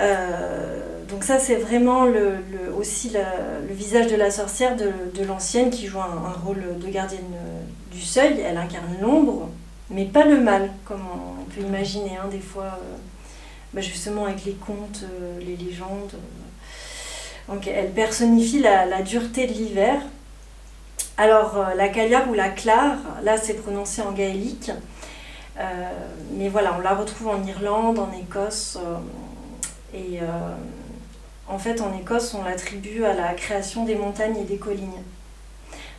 Speaker 3: Euh, donc ça c'est vraiment le, le- aussi la- le visage de la sorcière de, de l'ancienne qui joue un, un rôle de gardienne euh, du seuil. Elle incarne l'ombre, mais pas le mal, comme on, on peut imaginer hein, des fois, euh, bah, justement avec les contes, euh, les légendes. Donc elle personnifie la, la dureté de l'hiver. Alors euh, la Cagliare ou la Clare, là c'est prononcé en gaélique. Euh, mais voilà, on la retrouve en Irlande, en Écosse. euh, et en fait, en Écosse, on l'attribue à la création des montagnes et des collines.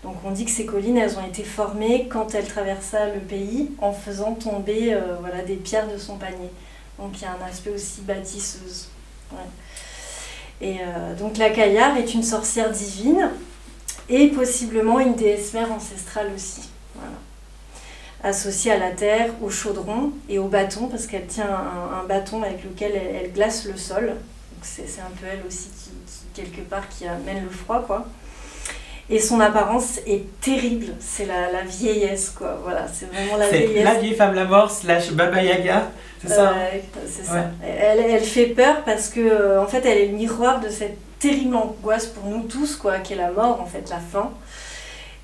Speaker 3: Donc on dit que ces collines, elles ont été formées quand elle traversa le pays en faisant tomber voilà, des pierres de son panier. Donc il y a un aspect aussi bâtisseuse. Et donc la Caillard est une sorcière divine et possiblement une déesse mère ancestrale aussi. Voilà. Associée à la terre, au chaudron et au bâton, parce qu'elle tient un, un bâton avec lequel elle, elle glace le sol. Donc c'est un peu elle aussi qui, qui, quelque part, qui amène le froid, quoi. Et son apparence est terrible, c'est la, la vieillesse, quoi. Voilà, c'est vraiment la vieillesse.
Speaker 2: la vieille femme la mort slash Baba Yaga, c'est ça? Hein
Speaker 3: Ouais, c'est ça. Elle, elle fait peur parce que euh, en fait elle est le miroir de cette terrible angoisse pour nous tous quoi, qui est la mort en fait, la fin.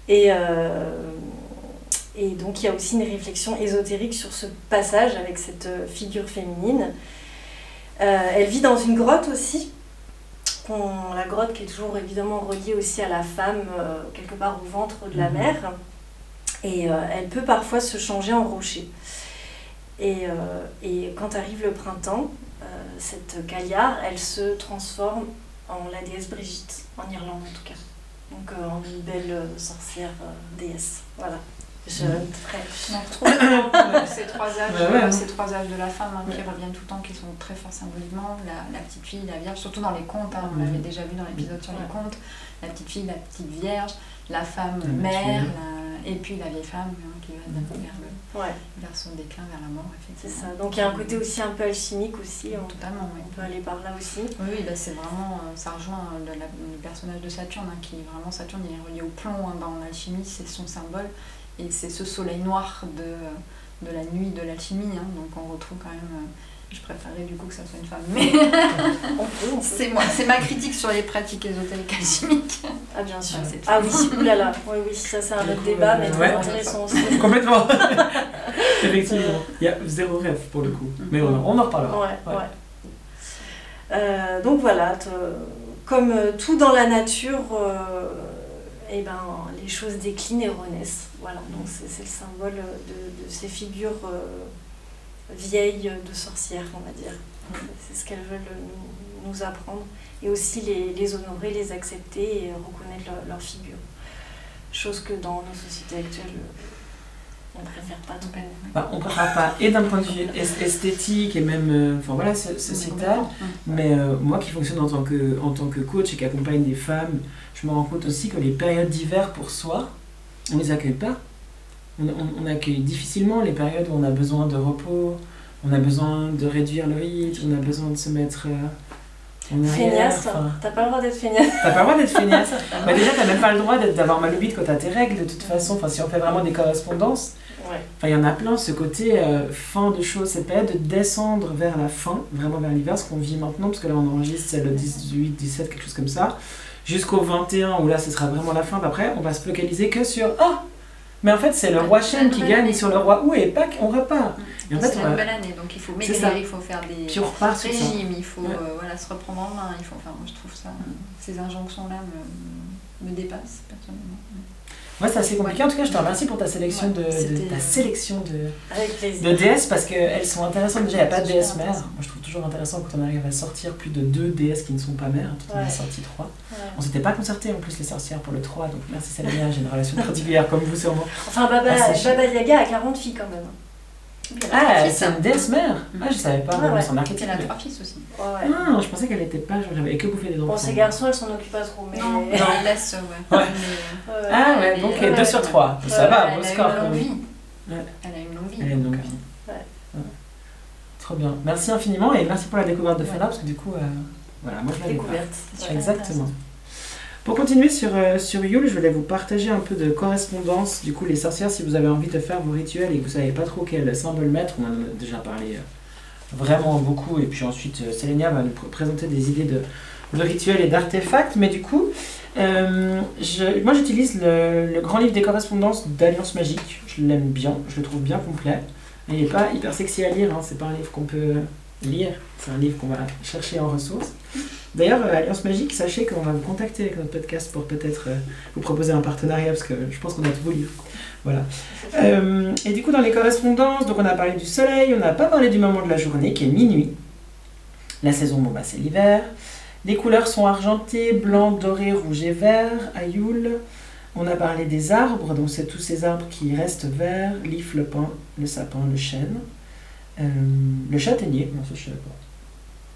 Speaker 3: Et, euh, et donc il y a aussi une réflexion ésotérique sur ce passage avec cette euh, figure féminine. Euh, elle vit dans une grotte aussi. la grotte qui est toujours évidemment reliée aussi à la femme, euh, quelque part au ventre de la
Speaker 2: Mhm.
Speaker 3: mer. Et euh, elle peut parfois se changer en rocher. Et, euh, et quand arrive le printemps, cette Caillard, elle se transforme en la déesse Brigitte, en Irlande en tout cas. Donc euh, en une belle euh, sorcière euh, déesse. Voilà. Jeune, fraîche.
Speaker 4: On retrouve ces trois âges,
Speaker 2: Ouais, ouais.
Speaker 4: ces trois âges de la femme hein, qui
Speaker 2: Ouais.
Speaker 4: reviennent tout le temps, qui sont très forts symboliquement. La, la petite fille, la vierge, surtout dans les contes, hein, on
Speaker 2: Mhm.
Speaker 4: l'avait déjà vu dans l'épisode sur les contes. La petite fille, la petite vierge, la femme mère, la- et puis la vieille femme hein, qui va
Speaker 2: Mhm.
Speaker 4: vers, le-
Speaker 3: Ouais,
Speaker 4: vers son déclin, vers la mort,
Speaker 3: c'est
Speaker 4: effectivement.
Speaker 3: ça. Donc il y a un côté aussi un peu alchimique aussi. On,
Speaker 4: Totalement, oui.
Speaker 3: on peut aller par là aussi.
Speaker 4: Oui, oui, bah, c'est vraiment, euh, ça rejoint euh, le, la- le personnage de Saturne, hein, qui vraiment, Saturne il est relié au plomb hein, dans l'alchimie, c'est son symbole. et c'est ce soleil noir de, de la nuit de l'alchimie. hein. donc on retrouve quand même. Euh, je préférerais du coup que ça soit une femme. Mais <laughs> c'est moi, c'est ma critique sur les pratiques ésotériques alchimiques.
Speaker 3: Ah bien sûr.
Speaker 4: Ouais, c'est-
Speaker 3: Ah oui, oulala. Oui, oui, ça c'est un autre débat,
Speaker 2: euh,
Speaker 3: mais
Speaker 2: ouais.
Speaker 3: très intéressant aussi. <laughs>
Speaker 2: Complètement. <laughs> Effectivement. Il y a zéro rêve pour le coup. Mais on, on en reparlera.
Speaker 3: Ouais,
Speaker 2: Ouais.
Speaker 3: ouais. Euh, donc voilà, te- comme euh, tout dans la nature, euh, eh ben, les choses déclinent et renaissent. Voilà, donc c'est c'est le symbole de, de ces figures euh, vieilles de sorcières, on va dire. C'est ce qu'elles veulent nous, nous apprendre. Et aussi les, les honorer, les accepter et reconnaître leur, leur figure. Chose que dans nos sociétés actuelles, on ne préfère pas trop.
Speaker 2: Bah, on ne préfère pas. Et d'un point de vue es- esthétique et même euh, enfin, voilà, so- sociétal. Mais euh, moi qui fonctionne en tant, que, en tant que coach et qui accompagne des femmes, je me rends compte aussi que les périodes d'hiver pour soi, on ne les accueille pas. On, on- on accueille difficilement les périodes où on a besoin de repos, on a besoin de réduire le rythme, on a besoin de se mettre euh, en arrière.
Speaker 3: Feignasse,
Speaker 2: enfin,
Speaker 3: t'as pas le droit d'être feignasse.
Speaker 2: T'as pas le droit d'être <laughs> feignasse. bah déjà, t'as même pas le droit d'avoir mal au bide quand t'as tes règles, de toute façon. Enfin, si on fait vraiment des correspondances,
Speaker 3: Ouais.
Speaker 2: Il y en a plein, ce côté euh, fin de choses, cette période de descendre vers la fin, vraiment vers l'hiver, ce qu'on vit maintenant, parce que là on enregistre, c'est le 18, 17, quelque chose comme ça, jusqu'au 21, où là ce sera vraiment la fin. Après, on va se focaliser que sur Ah Mais en fait, c'est le roi chêne qui gagne sur le roi. Où et Pâques, on repart. Et en fait,
Speaker 4: c'est
Speaker 2: va-
Speaker 4: nouvelle année, donc il faut maigrir, il faut faire des
Speaker 2: Puis
Speaker 4: régimes, il faut
Speaker 2: Ouais.
Speaker 4: euh, voilà, se reprendre en main. Il faut, enfin, moi je trouve ça, ces injonctions-là me, me dépassent personnellement.
Speaker 2: Ouais, c'est assez compliqué. En tout cas, je te remercie pour ta sélection de,
Speaker 4: Ouais,
Speaker 2: de- ta sélection de,
Speaker 3: Avec
Speaker 2: de déesses parce qu'elles sont intéressantes. Déjà, il n'y a pas de
Speaker 4: super
Speaker 2: mère. Moi, je trouve toujours intéressant quand on arrive à sortir plus de deux déesses qui ne sont pas mères. On en a
Speaker 3: Ouais.
Speaker 2: sorti trois.
Speaker 3: Ouais.
Speaker 2: On s'était pas concerté en plus les sorcières pour le 3, donc merci Salamia, j'ai une relation particulière comme vous sûrement.
Speaker 3: Enfin, Baba,
Speaker 2: Ah,
Speaker 3: Baba Yaga a 40 filles quand même.
Speaker 2: Ah, c'est une déesse mère Ah, je savais pas,
Speaker 3: Ouais,
Speaker 2: en archétype.
Speaker 4: Elle a trois fils aussi.
Speaker 3: Ouais, ouais.
Speaker 2: Ah, je pensais qu'elle était pas, j'avais que bouffé des enfants.
Speaker 3: Bon, ces garçons, elles s'en occupent pas trop, mais.
Speaker 4: Non, elle laisse, ouais. <laughs>
Speaker 2: Ouais.
Speaker 4: Mais,
Speaker 3: ouais.
Speaker 2: Ah ouais,
Speaker 4: Elle
Speaker 2: donc
Speaker 4: est-
Speaker 2: 2
Speaker 3: ouais,
Speaker 2: sur
Speaker 3: ouais.
Speaker 2: 3, ça
Speaker 3: Ouais,
Speaker 2: va,
Speaker 4: elle a
Speaker 2: score
Speaker 4: une
Speaker 2: quand
Speaker 4: longue
Speaker 2: même.
Speaker 4: vie.
Speaker 2: Ouais.
Speaker 4: Elle a une longue vie.
Speaker 2: Elle a une longue vie.
Speaker 4: euh,
Speaker 2: Ouais. Trop bien. Merci infiniment et merci pour la découverte de
Speaker 4: Ouais.
Speaker 2: Fela parce que du coup, euh, voilà, moi je pas.
Speaker 3: Découverte.
Speaker 2: Exactement. Pour continuer sur, euh, sur Yule, je voulais vous partager un peu de correspondance. Du coup, les sorcières, si vous avez envie de faire vos rituels et que vous savez pas trop quel symbole mettre, on en a déjà parlé euh, vraiment beaucoup. Et puis ensuite, euh, Selenia va nous pr- présenter des idées de, de rituels et d'artefacts. Mais du coup, moi j'utilise le, grand livre des correspondances d'Alliance Magique. Je l'aime bien, je le trouve bien complet. Et il n'est pas hyper sexy à lire, hein. c'est pas un livre qu'on peut lire, c'est un livre qu'on va chercher en ressources. D'ailleurs, euh, Alliance Magique, sachez qu'on va vous contacter avec notre podcast pour peut-être euh, vous proposer un partenariat parce que je pense qu'on a tous vos livres. Voilà. Euh, et du coup, dans les correspondances, donc on a parlé du soleil, on n'a pas parlé du moment de la journée qui est minuit. La saison, bon, bah, c'est l'hiver. Les couleurs sont argentées, blanc, doré, rouge et vert à. On a parlé des arbres, donc c'est tous ces arbres qui restent verts, l'if, le pin, le sapin, le chêne. Le châtaignier, non, ça je pas.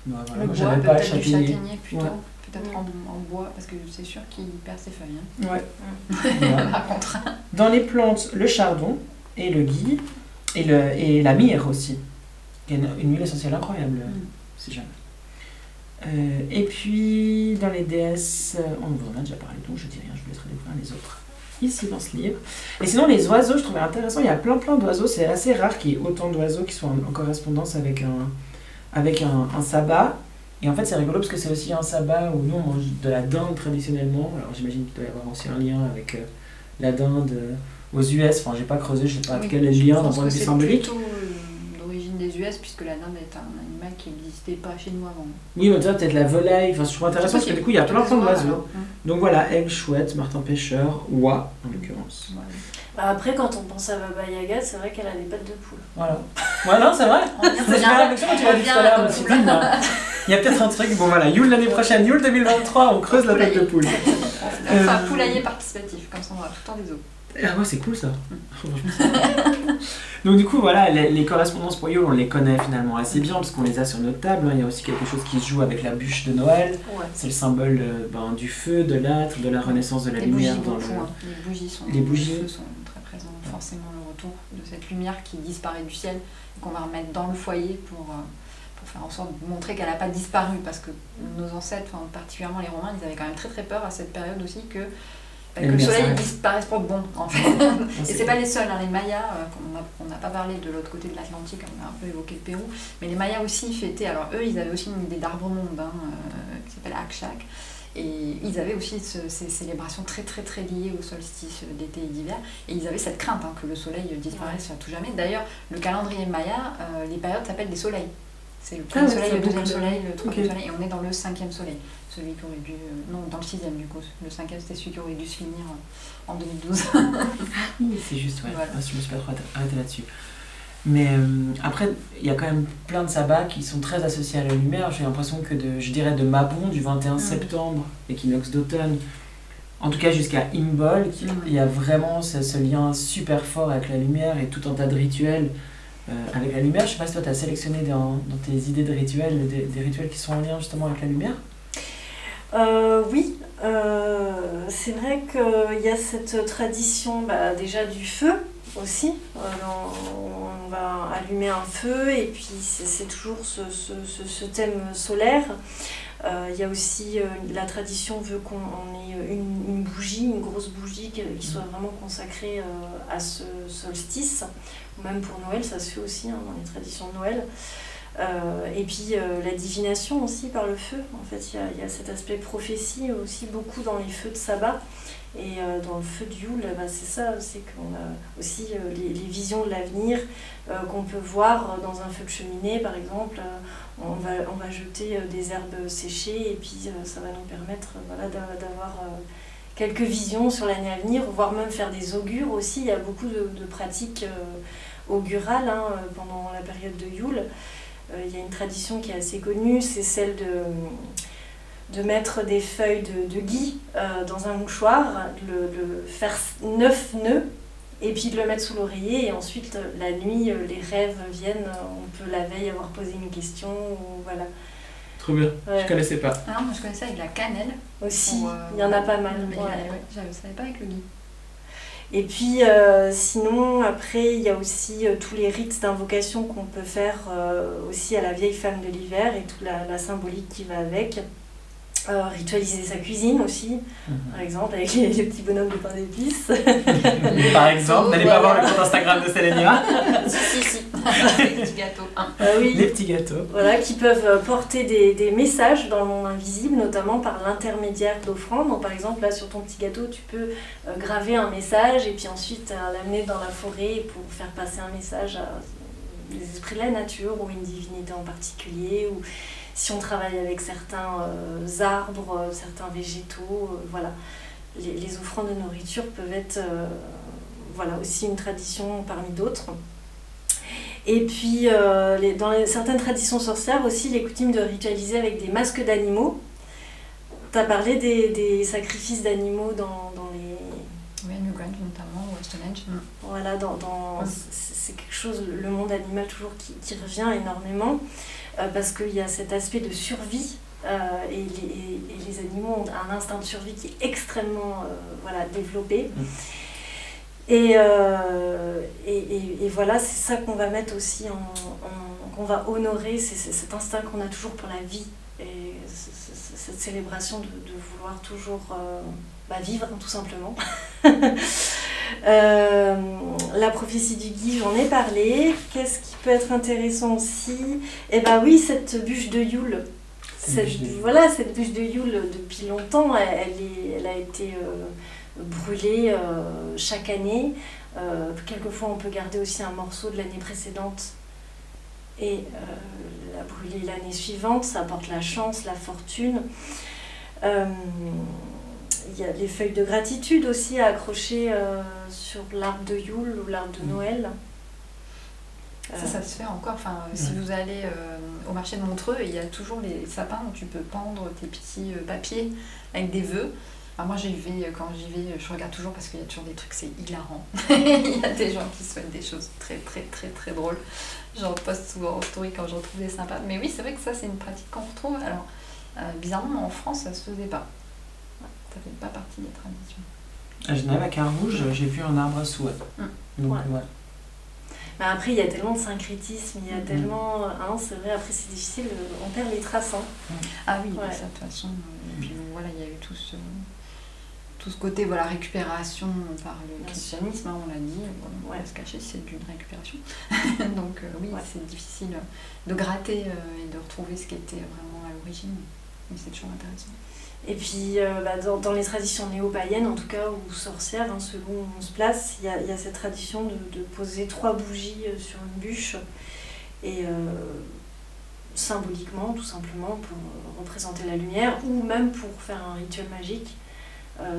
Speaker 2: Non, voilà,
Speaker 4: Le bois,
Speaker 2: j'avais pas le
Speaker 4: peut-être du
Speaker 2: châtaignier.
Speaker 4: plutôt.
Speaker 2: Ouais.
Speaker 4: Peut-être en, en bois, parce que c'est sûr qu'il perd ses feuilles. hein. <laughs>
Speaker 2: Ouais.
Speaker 4: Par contre.
Speaker 2: Dans les plantes, le chardon et le gui et, le, et la myrrhe aussi. Il y a une, une huile essentielle incroyable,
Speaker 4: Mm.
Speaker 2: si jamais. Euh, et puis, dans les déesses, euh, on vous en a déjà parlé, donc je dis rien, je vous laisserai découvrir les autres ici dans ce livre. Et sinon, les oiseaux, je trouvais intéressant, il y a plein plein d'oiseaux, c'est assez rare qu'il y ait autant d'oiseaux qui soient en, en correspondance avec un, avec un, un sabbat. Et en fait, c'est rigolo parce que c'est aussi un sabbat où nous on mange de la dinde traditionnellement. Alors j'imagine qu'il doit y avoir aussi un lien avec euh, la dinde euh, aux US. Enfin, j'ai pas creusé, je sais pas
Speaker 4: Oui,
Speaker 2: quel est le lien d'un point de vue
Speaker 4: c'est
Speaker 2: symbolique.
Speaker 4: plutôt euh, d'origine des US, puisque la dinde est un animal qui n'existait pas chez nous avant.
Speaker 2: Oui, mais tu vois, peut-être la volaille. Enfin, je trouve intéressant parce que du coup, il y a plein plein d'oiseaux. Donc voilà, aigle, chouette, martin pêcheur, oie en l'occurrence.
Speaker 3: Après, quand on pense à Baba Yaga, c'est vrai qu'elle a des pattes de poule.
Speaker 2: Voilà. Ouais, non, c'est vrai. C'est pas la même chose quand tu l'as dit tout à l'heure, non. Il y a peut-être un truc. Bon voilà, Yule l'année prochaine, Yule 2023, on creuse la tête de poule. <laughs>
Speaker 4: Enfin,
Speaker 2: Euh,
Speaker 4: poulailler participatif, comme ça on aura tout le temps des os.
Speaker 2: Ah ouais, c'est cool ça. <laughs> Cool. Donc du coup, voilà, les, les correspondances pour Yule, on les connaît finalement assez bien parce qu'on les a sur notre table. hein. Il y a aussi quelque chose qui se joue avec la bûche de Noël.
Speaker 3: Ouais.
Speaker 2: C'est le symbole euh, ben, du feu, de l'âtre, de la renaissance de la
Speaker 4: Les
Speaker 2: lumière
Speaker 4: bougies
Speaker 2: dans
Speaker 4: beaucoup,
Speaker 2: le...
Speaker 4: hein. les bougies sont,
Speaker 2: Les bougies.
Speaker 4: sont forcément le retour de cette lumière qui disparaît du ciel et qu'on va remettre dans le foyer pour, euh, pour faire en sorte de montrer qu'elle n'a pas disparu. Parce que nos ancêtres, enfin, particulièrement les Romains, ils avaient quand même très très peur à cette période aussi que que le soleil disparaisse pour bon en fait. <laughs> et c'est pas les seuls, hein, les Mayas, on n'a pas parlé de l'autre côté de l'Atlantique, on a un peu évoqué le Pérou, mais les Mayas aussi fêtaient, alors eux ils avaient aussi une idée d'arbre monde hein, qui s'appelle Akshak, et ils avaient aussi ces célébrations très très très liées au solstice d'été et d'hiver. Et ils avaient cette crainte hein, que le soleil disparaisse à tout jamais. D'ailleurs, le calendrier maya, euh, les périodes s'appellent des soleils. C'est le premier ah soleil, le deuxième soleil, le troisième soleil, et on est dans le cinquième soleil. Celui qui aurait dû. Euh, non, dans le sixième du coup. Le cinquième, c'était celui qui aurait dû se finir en 2012.
Speaker 2: oui, c'est juste, ouais. Voilà. Ah, je me suis pas trop arrêtée là-dessus. Mais euh, après, il y a quand même plein de sabbats qui sont très associés à la lumière. J'ai l'impression que de, je dirais de Mabon du 21 mm. septembre, équinoxe d'automne, en tout cas jusqu'à Imbol, il y a vraiment ce, lien super fort avec la lumière et tout un tas de rituels euh, avec la lumière. Je sais pas si toi tu as sélectionné dans, dans, tes idées de rituels des, des, rituels qui sont en lien justement avec la lumière?
Speaker 3: Euh, oui, c'est vrai qu'il y a cette tradition bah, déjà du feu aussi. Euh, on, va allumer un feu et puis c'est toujours ce, ce, ce, thème solaire. Euh, il y a aussi, euh, la tradition veut qu'on ait une, bougie, une grosse bougie qui, soit vraiment consacrée à ce solstice. Même pour Noël, ça se fait aussi hein, dans les traditions de Noël. et puis la divination aussi par le feu. En fait, il y, y, a cet aspect prophétie aussi beaucoup dans les feux de sabbat. Et euh, dans le feu du Yule, bah, c'est ça, c'est qu'on a aussi euh, les, les, visions de l'avenir euh, qu'on peut voir dans un feu de cheminée, par exemple. on, va, on va jeter des herbes séchées et puis ça va nous permettre voilà, d'avoir quelques visions sur l'année à venir, voire même faire des augures aussi. Il y a beaucoup de, pratiques augurales hein, pendant la période de Yule. il y a une tradition qui est assez connue, c'est celle de de mettre des feuilles de, de gui euh, dans un mouchoir, de le, faire neuf nœuds, et puis de le mettre sous l'oreiller, et ensuite la nuit, euh, les rêves viennent, on peut la veille avoir posé une question, ou voilà.
Speaker 2: Trop bien, je connaissais pas.
Speaker 4: Ah, moi je connaissais avec la cannelle.
Speaker 3: Aussi, euh, il y en a pas mal.
Speaker 4: Mais ouais. je ne savais pas avec le gui.
Speaker 3: Et puis sinon, après, il y a aussi tous les rites d'invocation qu'on peut faire aussi à la vieille femme de l'hiver et toute la, la symbolique qui va avec. Euh, ritualiser sa cuisine aussi, mhm. par exemple, avec les, petits bonhommes de pain d'épices. <laughs>
Speaker 2: par exemple, n'allez pas voir le compte Instagram de Sélénia. <laughs>
Speaker 4: si, si, si. les petits gâteaux. Hein.
Speaker 3: Oui.
Speaker 2: Les petits gâteaux.
Speaker 3: Voilà, qui peuvent euh, porter des, des messages dans le monde invisible, notamment par l'intermédiaire d'offrandes. Donc, par exemple, là, sur ton petit gâteau, tu peux euh, graver un message et puis ensuite l'amener dans la forêt pour faire passer un message à les esprits de la nature ou une divinité en particulier. Ou si on travaille avec certains euh, arbres, euh, certains végétaux, euh, voilà. Les, offrandes de nourriture peuvent être voilà, aussi une tradition parmi d'autres. Et puis, dans certaines traditions sorcières aussi, les coutumes de ritualiser avec des masques d'animaux. Tu as parlé des sacrifices d'animaux dans, dans, les...
Speaker 4: Oui, New Grand notamment, ou Stonehenge.
Speaker 3: Mm. Voilà, dans, dans c'est quelque chose, le monde animal toujours qui, qui revient énormément. Euh, parce qu'il y a cet aspect de survie euh, et, les, et, les, animaux ont un instinct de survie qui est extrêmement euh, voilà, développé. Mm. Et, et, et, voilà, c'est ça qu'on va mettre aussi, en, qu'on va honorer, c'est, cet instinct qu'on a toujours pour la vie et cette célébration de, de vouloir toujours bah, vivre, tout simplement. <laughs> Euh, la prophétie du Guy, j'en ai parlé. Qu'est-ce qui peut être intéressant aussi? Eh bien oui, cette bûche de Yule. Cette, voilà, cette bûche de Yule, depuis longtemps, elle, est, elle a été euh, brûlée euh, chaque année. quelquefois, on peut garder aussi un morceau de l'année précédente et la brûler l'année suivante. Ça apporte la chance, la fortune il y a les feuilles de gratitude aussi à accrocher euh, sur l'arbre de Yule ou l'arbre de mm. Noël.
Speaker 4: Ça, ça se fait encore. Enfin, Si vous allez euh, au marché de Montreux, il y a toujours les sapins où tu peux pendre tes petits euh, papiers avec des vœux. moi, j'y vais, quand j'y vais, je regarde toujours parce qu'il y a toujours des trucs, c'est hilarant. <laughs> il y a des gens qui souhaitent des choses très, très, très, très drôles. J'en poste souvent en story quand j'en trouve des sympas. Mais oui, c'est vrai que ça, c'est une pratique qu'on retrouve. Alors, bizarrement, en France, ça se faisait pas ça fait pas partie des traditions.
Speaker 2: À Genève, à Carouge, j'ai vu un arbre à souhait. Mm. Donc, ouais.
Speaker 3: Mais après, il y a tellement de syncrétisme, il y a mm. tellement. Hein, c'est vrai, après, c'est difficile, on perd les traces. Hein.
Speaker 4: Mm. Ah oui, de toute façon. Et puis voilà, il y a eu tout ce. tout ce côté voilà, récupération par le christianisme, hein, on l'a dit, on va se cacher, c'est d'une récupération. <laughs> Donc euh, oui,
Speaker 3: Ouais.
Speaker 4: c'est difficile de gratter euh, et de retrouver ce qui était vraiment à l'origine, mais c'est toujours intéressant.
Speaker 3: Et puis, euh, bah, dans, les traditions néo-païennes, en tout cas, ou sorcières, hein, selon où on se place, il y a, cette tradition de, poser trois bougies euh, sur une bûche. Et euh, symboliquement, tout simplement, pour représenter la lumière, ou même pour faire un rituel magique.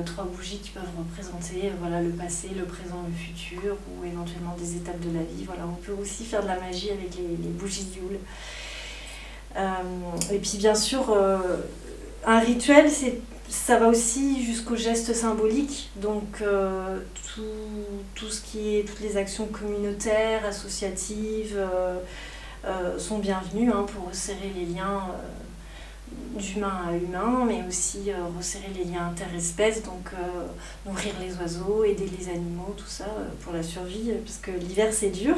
Speaker 3: Trois bougies qui peuvent représenter voilà, le passé, le présent, le futur, ou éventuellement des étapes de la vie. Voilà, on peut aussi faire de la magie avec les, bougies Yule. Euh, et puis bien sûr, un rituel, c'est, ça va aussi jusqu'au geste symbolique. Donc euh, tout, ce qui est, toutes les actions communautaires, associatives euh, euh, sont bienvenues hein, pour resserrer les liens d'humain à humain, mais aussi resserrer les liens interespèces, donc nourrir les oiseaux, aider les animaux, tout ça pour la survie, parce que l'hiver c'est dur.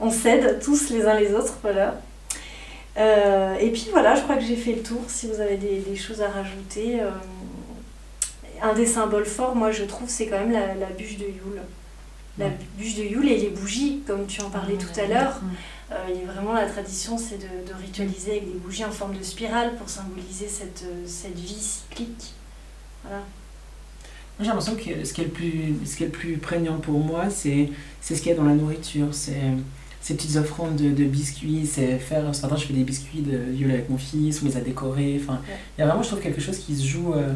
Speaker 3: On s'aide tous les uns les autres, voilà. Euh, et puis voilà, je crois que j'ai fait le tour. Si vous avez des, des choses à rajouter, euh, un des symboles forts, moi je trouve, c'est quand même la, la bûche de Yule. La bûche de Yule et les bougies, comme tu en parlais
Speaker 4: Mmh,
Speaker 3: tout à l'heure.
Speaker 4: mmh.
Speaker 3: Euh, il y a vraiment la tradition, c'est de, de ritualiser avec des bougies en forme de spirale pour symboliser cette, euh, cette vie cyclique. Voilà.
Speaker 2: J'ai l'impression que ce qui est le plus, ce qui est le plus prégnant pour moi, c'est c'est ce qu'il y a dans la nourriture. C'est ces petites offrandes de, de biscuits, c'est faire. Ce matin, je fais des biscuits de Yule avec mon fils, on les a décorés. Enfin,
Speaker 3: Ouais.
Speaker 2: il y a vraiment, je trouve, quelque chose qui se joue, euh,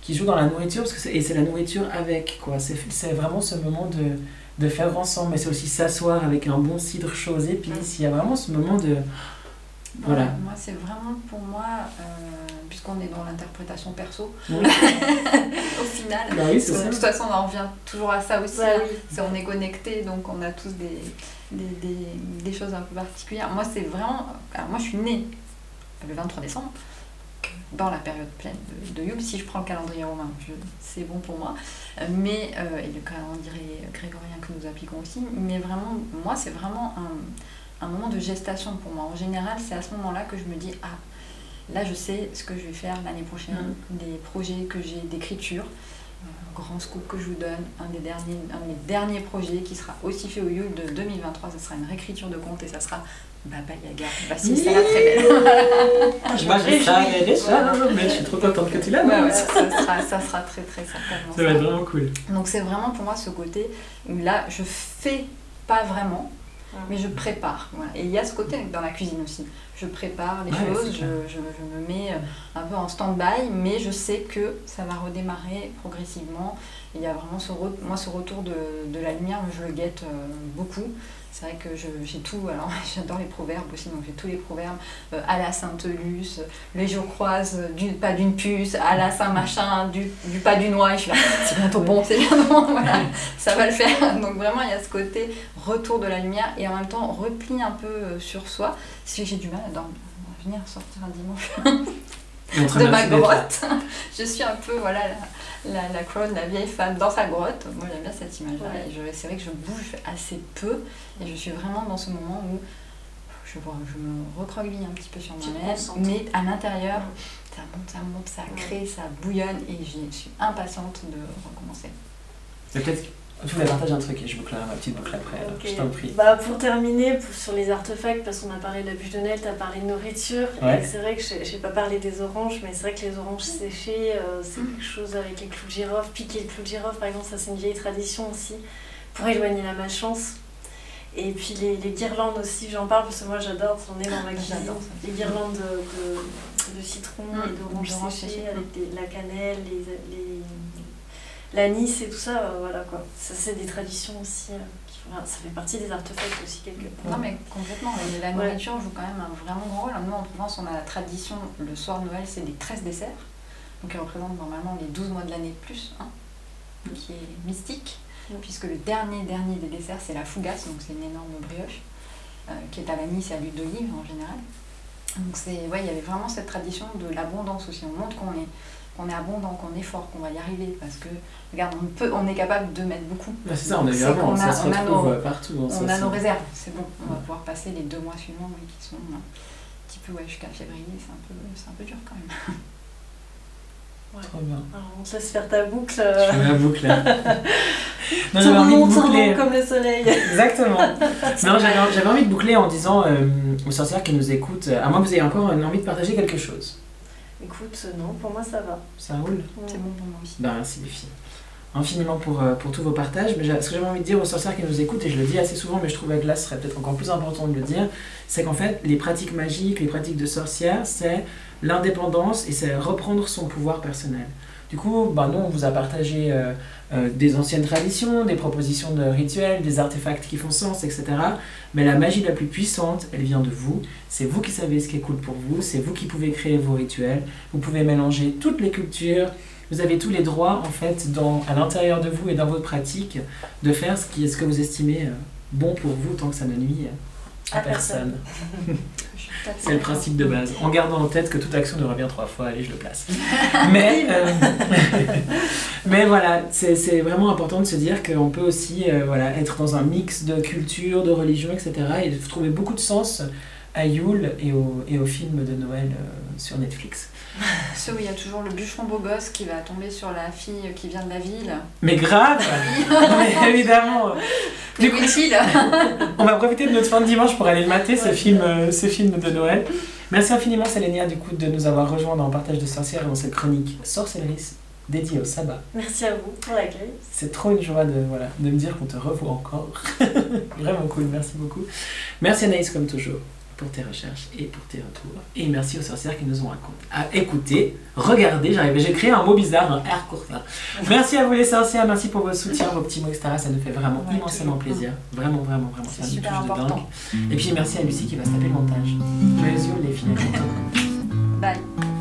Speaker 2: qui joue dans la nourriture, parce que et c'est la nourriture avec, quoi. C'est vraiment ce moment de, de faire ensemble, mais c'est aussi s'asseoir avec un bon cidre chaud et puis il y a vraiment ce moment de. Voilà.
Speaker 4: Ouais, moi, c'est vraiment pour moi, euh, puisqu'on est dans l'interprétation perso,
Speaker 2: Oui. <laughs>
Speaker 4: au final.
Speaker 2: Bah oui,
Speaker 4: de toute façon, on en revient toujours à ça aussi.
Speaker 3: Ouais,
Speaker 4: hein.
Speaker 3: oui.
Speaker 4: C'est on est connecté, donc on a tous des, des, des, des choses un peu particulières. Moi, c'est vraiment. Alors, moi, je suis née le 23 décembre, dans la période pleine de, de. Si je prends le calendrier romain, c'est bon pour moi. Mais, euh, et le calendrier grégorien que nous appliquons aussi. Mais vraiment, moi, c'est vraiment un, un moment de gestation pour moi. En général, c'est à ce moment-là que je me dis Ah, là, je sais ce que je vais faire l'année prochaine, les projets que j'ai d'écriture. Grand scoop que je vous donne, un des derniers, un de mes derniers projets qui sera aussi fait au Yule de 2023, ce sera une réécriture de conte et ça sera Baba Yaga. Basile, c'est la très belle.
Speaker 2: Moi, <laughs> je savais déjà, mais je suis trop contente que tu l'aies.
Speaker 4: Ouais, ouais, ça, sera, ça sera très très certainement.
Speaker 2: Ça va être vraiment cool.
Speaker 4: Donc c'est vraiment pour moi ce côté où là je fais pas vraiment, mais je prépare. Voilà. Et il y a ce côté dans la cuisine aussi. Je prépare les
Speaker 2: Ouais,
Speaker 4: choses, je,
Speaker 2: clair.
Speaker 4: je, je me mets euh, un peu en stand-by, mais je sais que ça va redémarrer progressivement. Il y a vraiment ce, moi, ce retour de, de la lumière, je le guette euh, beaucoup. C'est vrai que je- j'ai tout, alors <laughs> j'adore les proverbes aussi, donc j'ai tous les proverbes euh, à la Sainte-Luce, les jours croisent du pas d'une puce, à la Saint-Machin, du, du pas du noix, et je suis là, <laughs> c'est bientôt bon, c'est bientôt bon, <laughs> voilà, ça va le faire. Donc vraiment, il y a ce côté retour de la lumière et en même temps repli un peu euh, sur soi. Si j'ai du mal à dormir, à venir sortir un dimanche de ma grotte. Je suis un peu voilà la, la, la crone, la vieille femme dans sa grotte. Moi j'aime bien cette image-là.
Speaker 3: Ouais.
Speaker 4: Et je- c'est vrai que je bouge assez peu et je suis vraiment dans ce moment où je, vois, je me recroqueville un petit peu sur moi-même, mais à l'intérieur, ça monte, ça monte, ça
Speaker 3: Ouais.
Speaker 4: crée, ça bouillonne et je suis impatiente de recommencer.
Speaker 2: Mais peut-être tu voulais partager un truc et je bouclerai ma petite boucle après. Je t'en prie.
Speaker 3: Bah, pour terminer, pour- sur les artefacts, parce qu'on a parlé de la bûche de Noël, tu as parlé de nourriture.
Speaker 2: Ouais.
Speaker 3: C'est vrai que j'ai j'ai pas parlé des oranges, mais c'est vrai que les oranges séchées, euh, c'est
Speaker 4: Mm.
Speaker 3: quelque chose avec les clous de girofle. Piquer le clou de girofle, par exemple, ça c'est une vieille tradition aussi, pour éloigner la malchance. Et puis les, les guirlandes aussi, j'en parle parce que moi j'adore, on est dans ma cuisine.
Speaker 4: J'adore ça.
Speaker 3: Les guirlandes de, de, de citron
Speaker 4: Mm.
Speaker 3: et d'oranges
Speaker 4: D'oranges
Speaker 3: séchées
Speaker 4: séchées,
Speaker 3: avec des- la cannelle, les, les, l'anis et tout ça, euh, voilà quoi. Ça c'est des traditions aussi, euh, qui ça fait partie des artefacts aussi quelque part.
Speaker 4: Non mais complètement, Et la
Speaker 3: Ouais.
Speaker 4: nourriture joue quand même un vraiment grand rôle. Nous en Provence on a la tradition, le soir de Noël c'est des 13 desserts, donc qui représentent normalement les 12 mois de l'année plus un, qui est mystique, puisque le dernier dernier des desserts c'est la fougasse, donc c'est une énorme brioche, euh, qui est à l'anis et à l'huile d'olive en général. Donc c'est, ouais, il y avait vraiment cette tradition de l'abondance aussi. On montre qu'on est, qu'on est abondant, qu'on est fort, qu'on va y arriver, parce que regarde, on, peut, on est capable de mettre beaucoup.
Speaker 2: Bah, c'est ça, on est
Speaker 4: qu'on
Speaker 2: ça
Speaker 4: a-
Speaker 2: se
Speaker 4: on a nos-
Speaker 2: euh, partout. hein,
Speaker 4: On
Speaker 2: ça,
Speaker 4: a nos réserves, c'est bon. On va pouvoir passer les deux mois suivants, oui, qui sont un petit peu ouais, jusqu'à février, c'est un peu, c'est un peu dur quand même.
Speaker 3: Ouais.
Speaker 2: Trop bien.
Speaker 3: Alors, on te laisse faire ta boucle.
Speaker 2: Je
Speaker 3: Euh...
Speaker 2: fais ma boucle. là. <laughs> non, j'avais envie de boucler.
Speaker 3: comme le soleil. <laughs>
Speaker 2: Exactement. Non, j'avais j'avais envie de boucler en disant euh, aux sorcières qui nous écoutent, à moins que vous ayez encore envie de partager quelque chose.
Speaker 3: Écoute, non, pour moi ça va.
Speaker 2: Ça roule
Speaker 4: C'est bon pour moi aussi.
Speaker 2: Ben, merci les filles. Infiniment pour, euh, pour tous vos partages. Mais ce que j'avais envie de dire aux sorcières qui nous écoutent, et je le dis assez souvent, mais je trouvais que là ce serait peut-être encore plus important de le dire, c'est qu'en fait, les pratiques magiques, les pratiques de sorcières, c'est l'indépendance et c'est reprendre son pouvoir personnel. Du coup, ben, nous, on vous a partagé euh, euh, des anciennes traditions, des propositions de rituels, des artefacts qui font sens, etc. Mais la magie la plus puissante, elle vient de vous. C'est vous qui savez ce qui est cool pour vous, c'est vous qui pouvez créer vos rituels. Vous pouvez mélanger toutes les cultures, vous avez tous les droits en fait dans, à l'intérieur de vous et dans votre pratique de faire ce, qui est ce que vous estimez euh, bon pour vous tant que ça ne nuit à,
Speaker 3: À
Speaker 2: personne. <laughs> C'est le principe de base. En gardant en tête que toute action ne revient trois fois, allez je le place. <laughs> Mais, euh, <laughs> mais voilà, c'est vraiment important de se dire qu'on peut aussi euh, être dans un mix de culture, de religion, etc. et de trouver beaucoup de sens à Yule et au, et film de Noël euh, sur Netflix. <laughs>
Speaker 4: Ceux où il y a toujours le bûcheron beau gosse qui va tomber sur la fille qui vient de la ville.
Speaker 2: Mais grave <laughs> <laughs> Mais Évidemment Du coup,
Speaker 4: utile
Speaker 2: On va profiter de notre fin de dimanche pour aller le mater, ce film, euh, ce film de Noël. Merci infiniment, Sélénia, du coup, de nous avoir rejoints dans Partage de sorcières et dans cette chronique sorcellerie dédiée au sabbat.
Speaker 3: Merci à vous pour l'accueil.
Speaker 2: C'est trop une joie de, voilà, de me dire qu'on te revoit encore. Vraiment cool, merci beaucoup. Merci Anaïs, comme toujours, pour tes recherches et pour tes retours. Et merci aux sorcières qui nous ont raconté, à écouter, regarder. J'arrive, j'ai créé un mot bizarre, un R court. là. <laughs> Merci à vous les sorcières, merci pour vos soutiens, vos petits mots, etc. Ça nous fait vraiment
Speaker 4: Ouais,
Speaker 2: immensément plaisir. Vraiment, vraiment, vraiment.
Speaker 4: C'est super important.
Speaker 2: Et puis merci à Lucie qui va se taper le montage. Joyeux les filles, bientôt.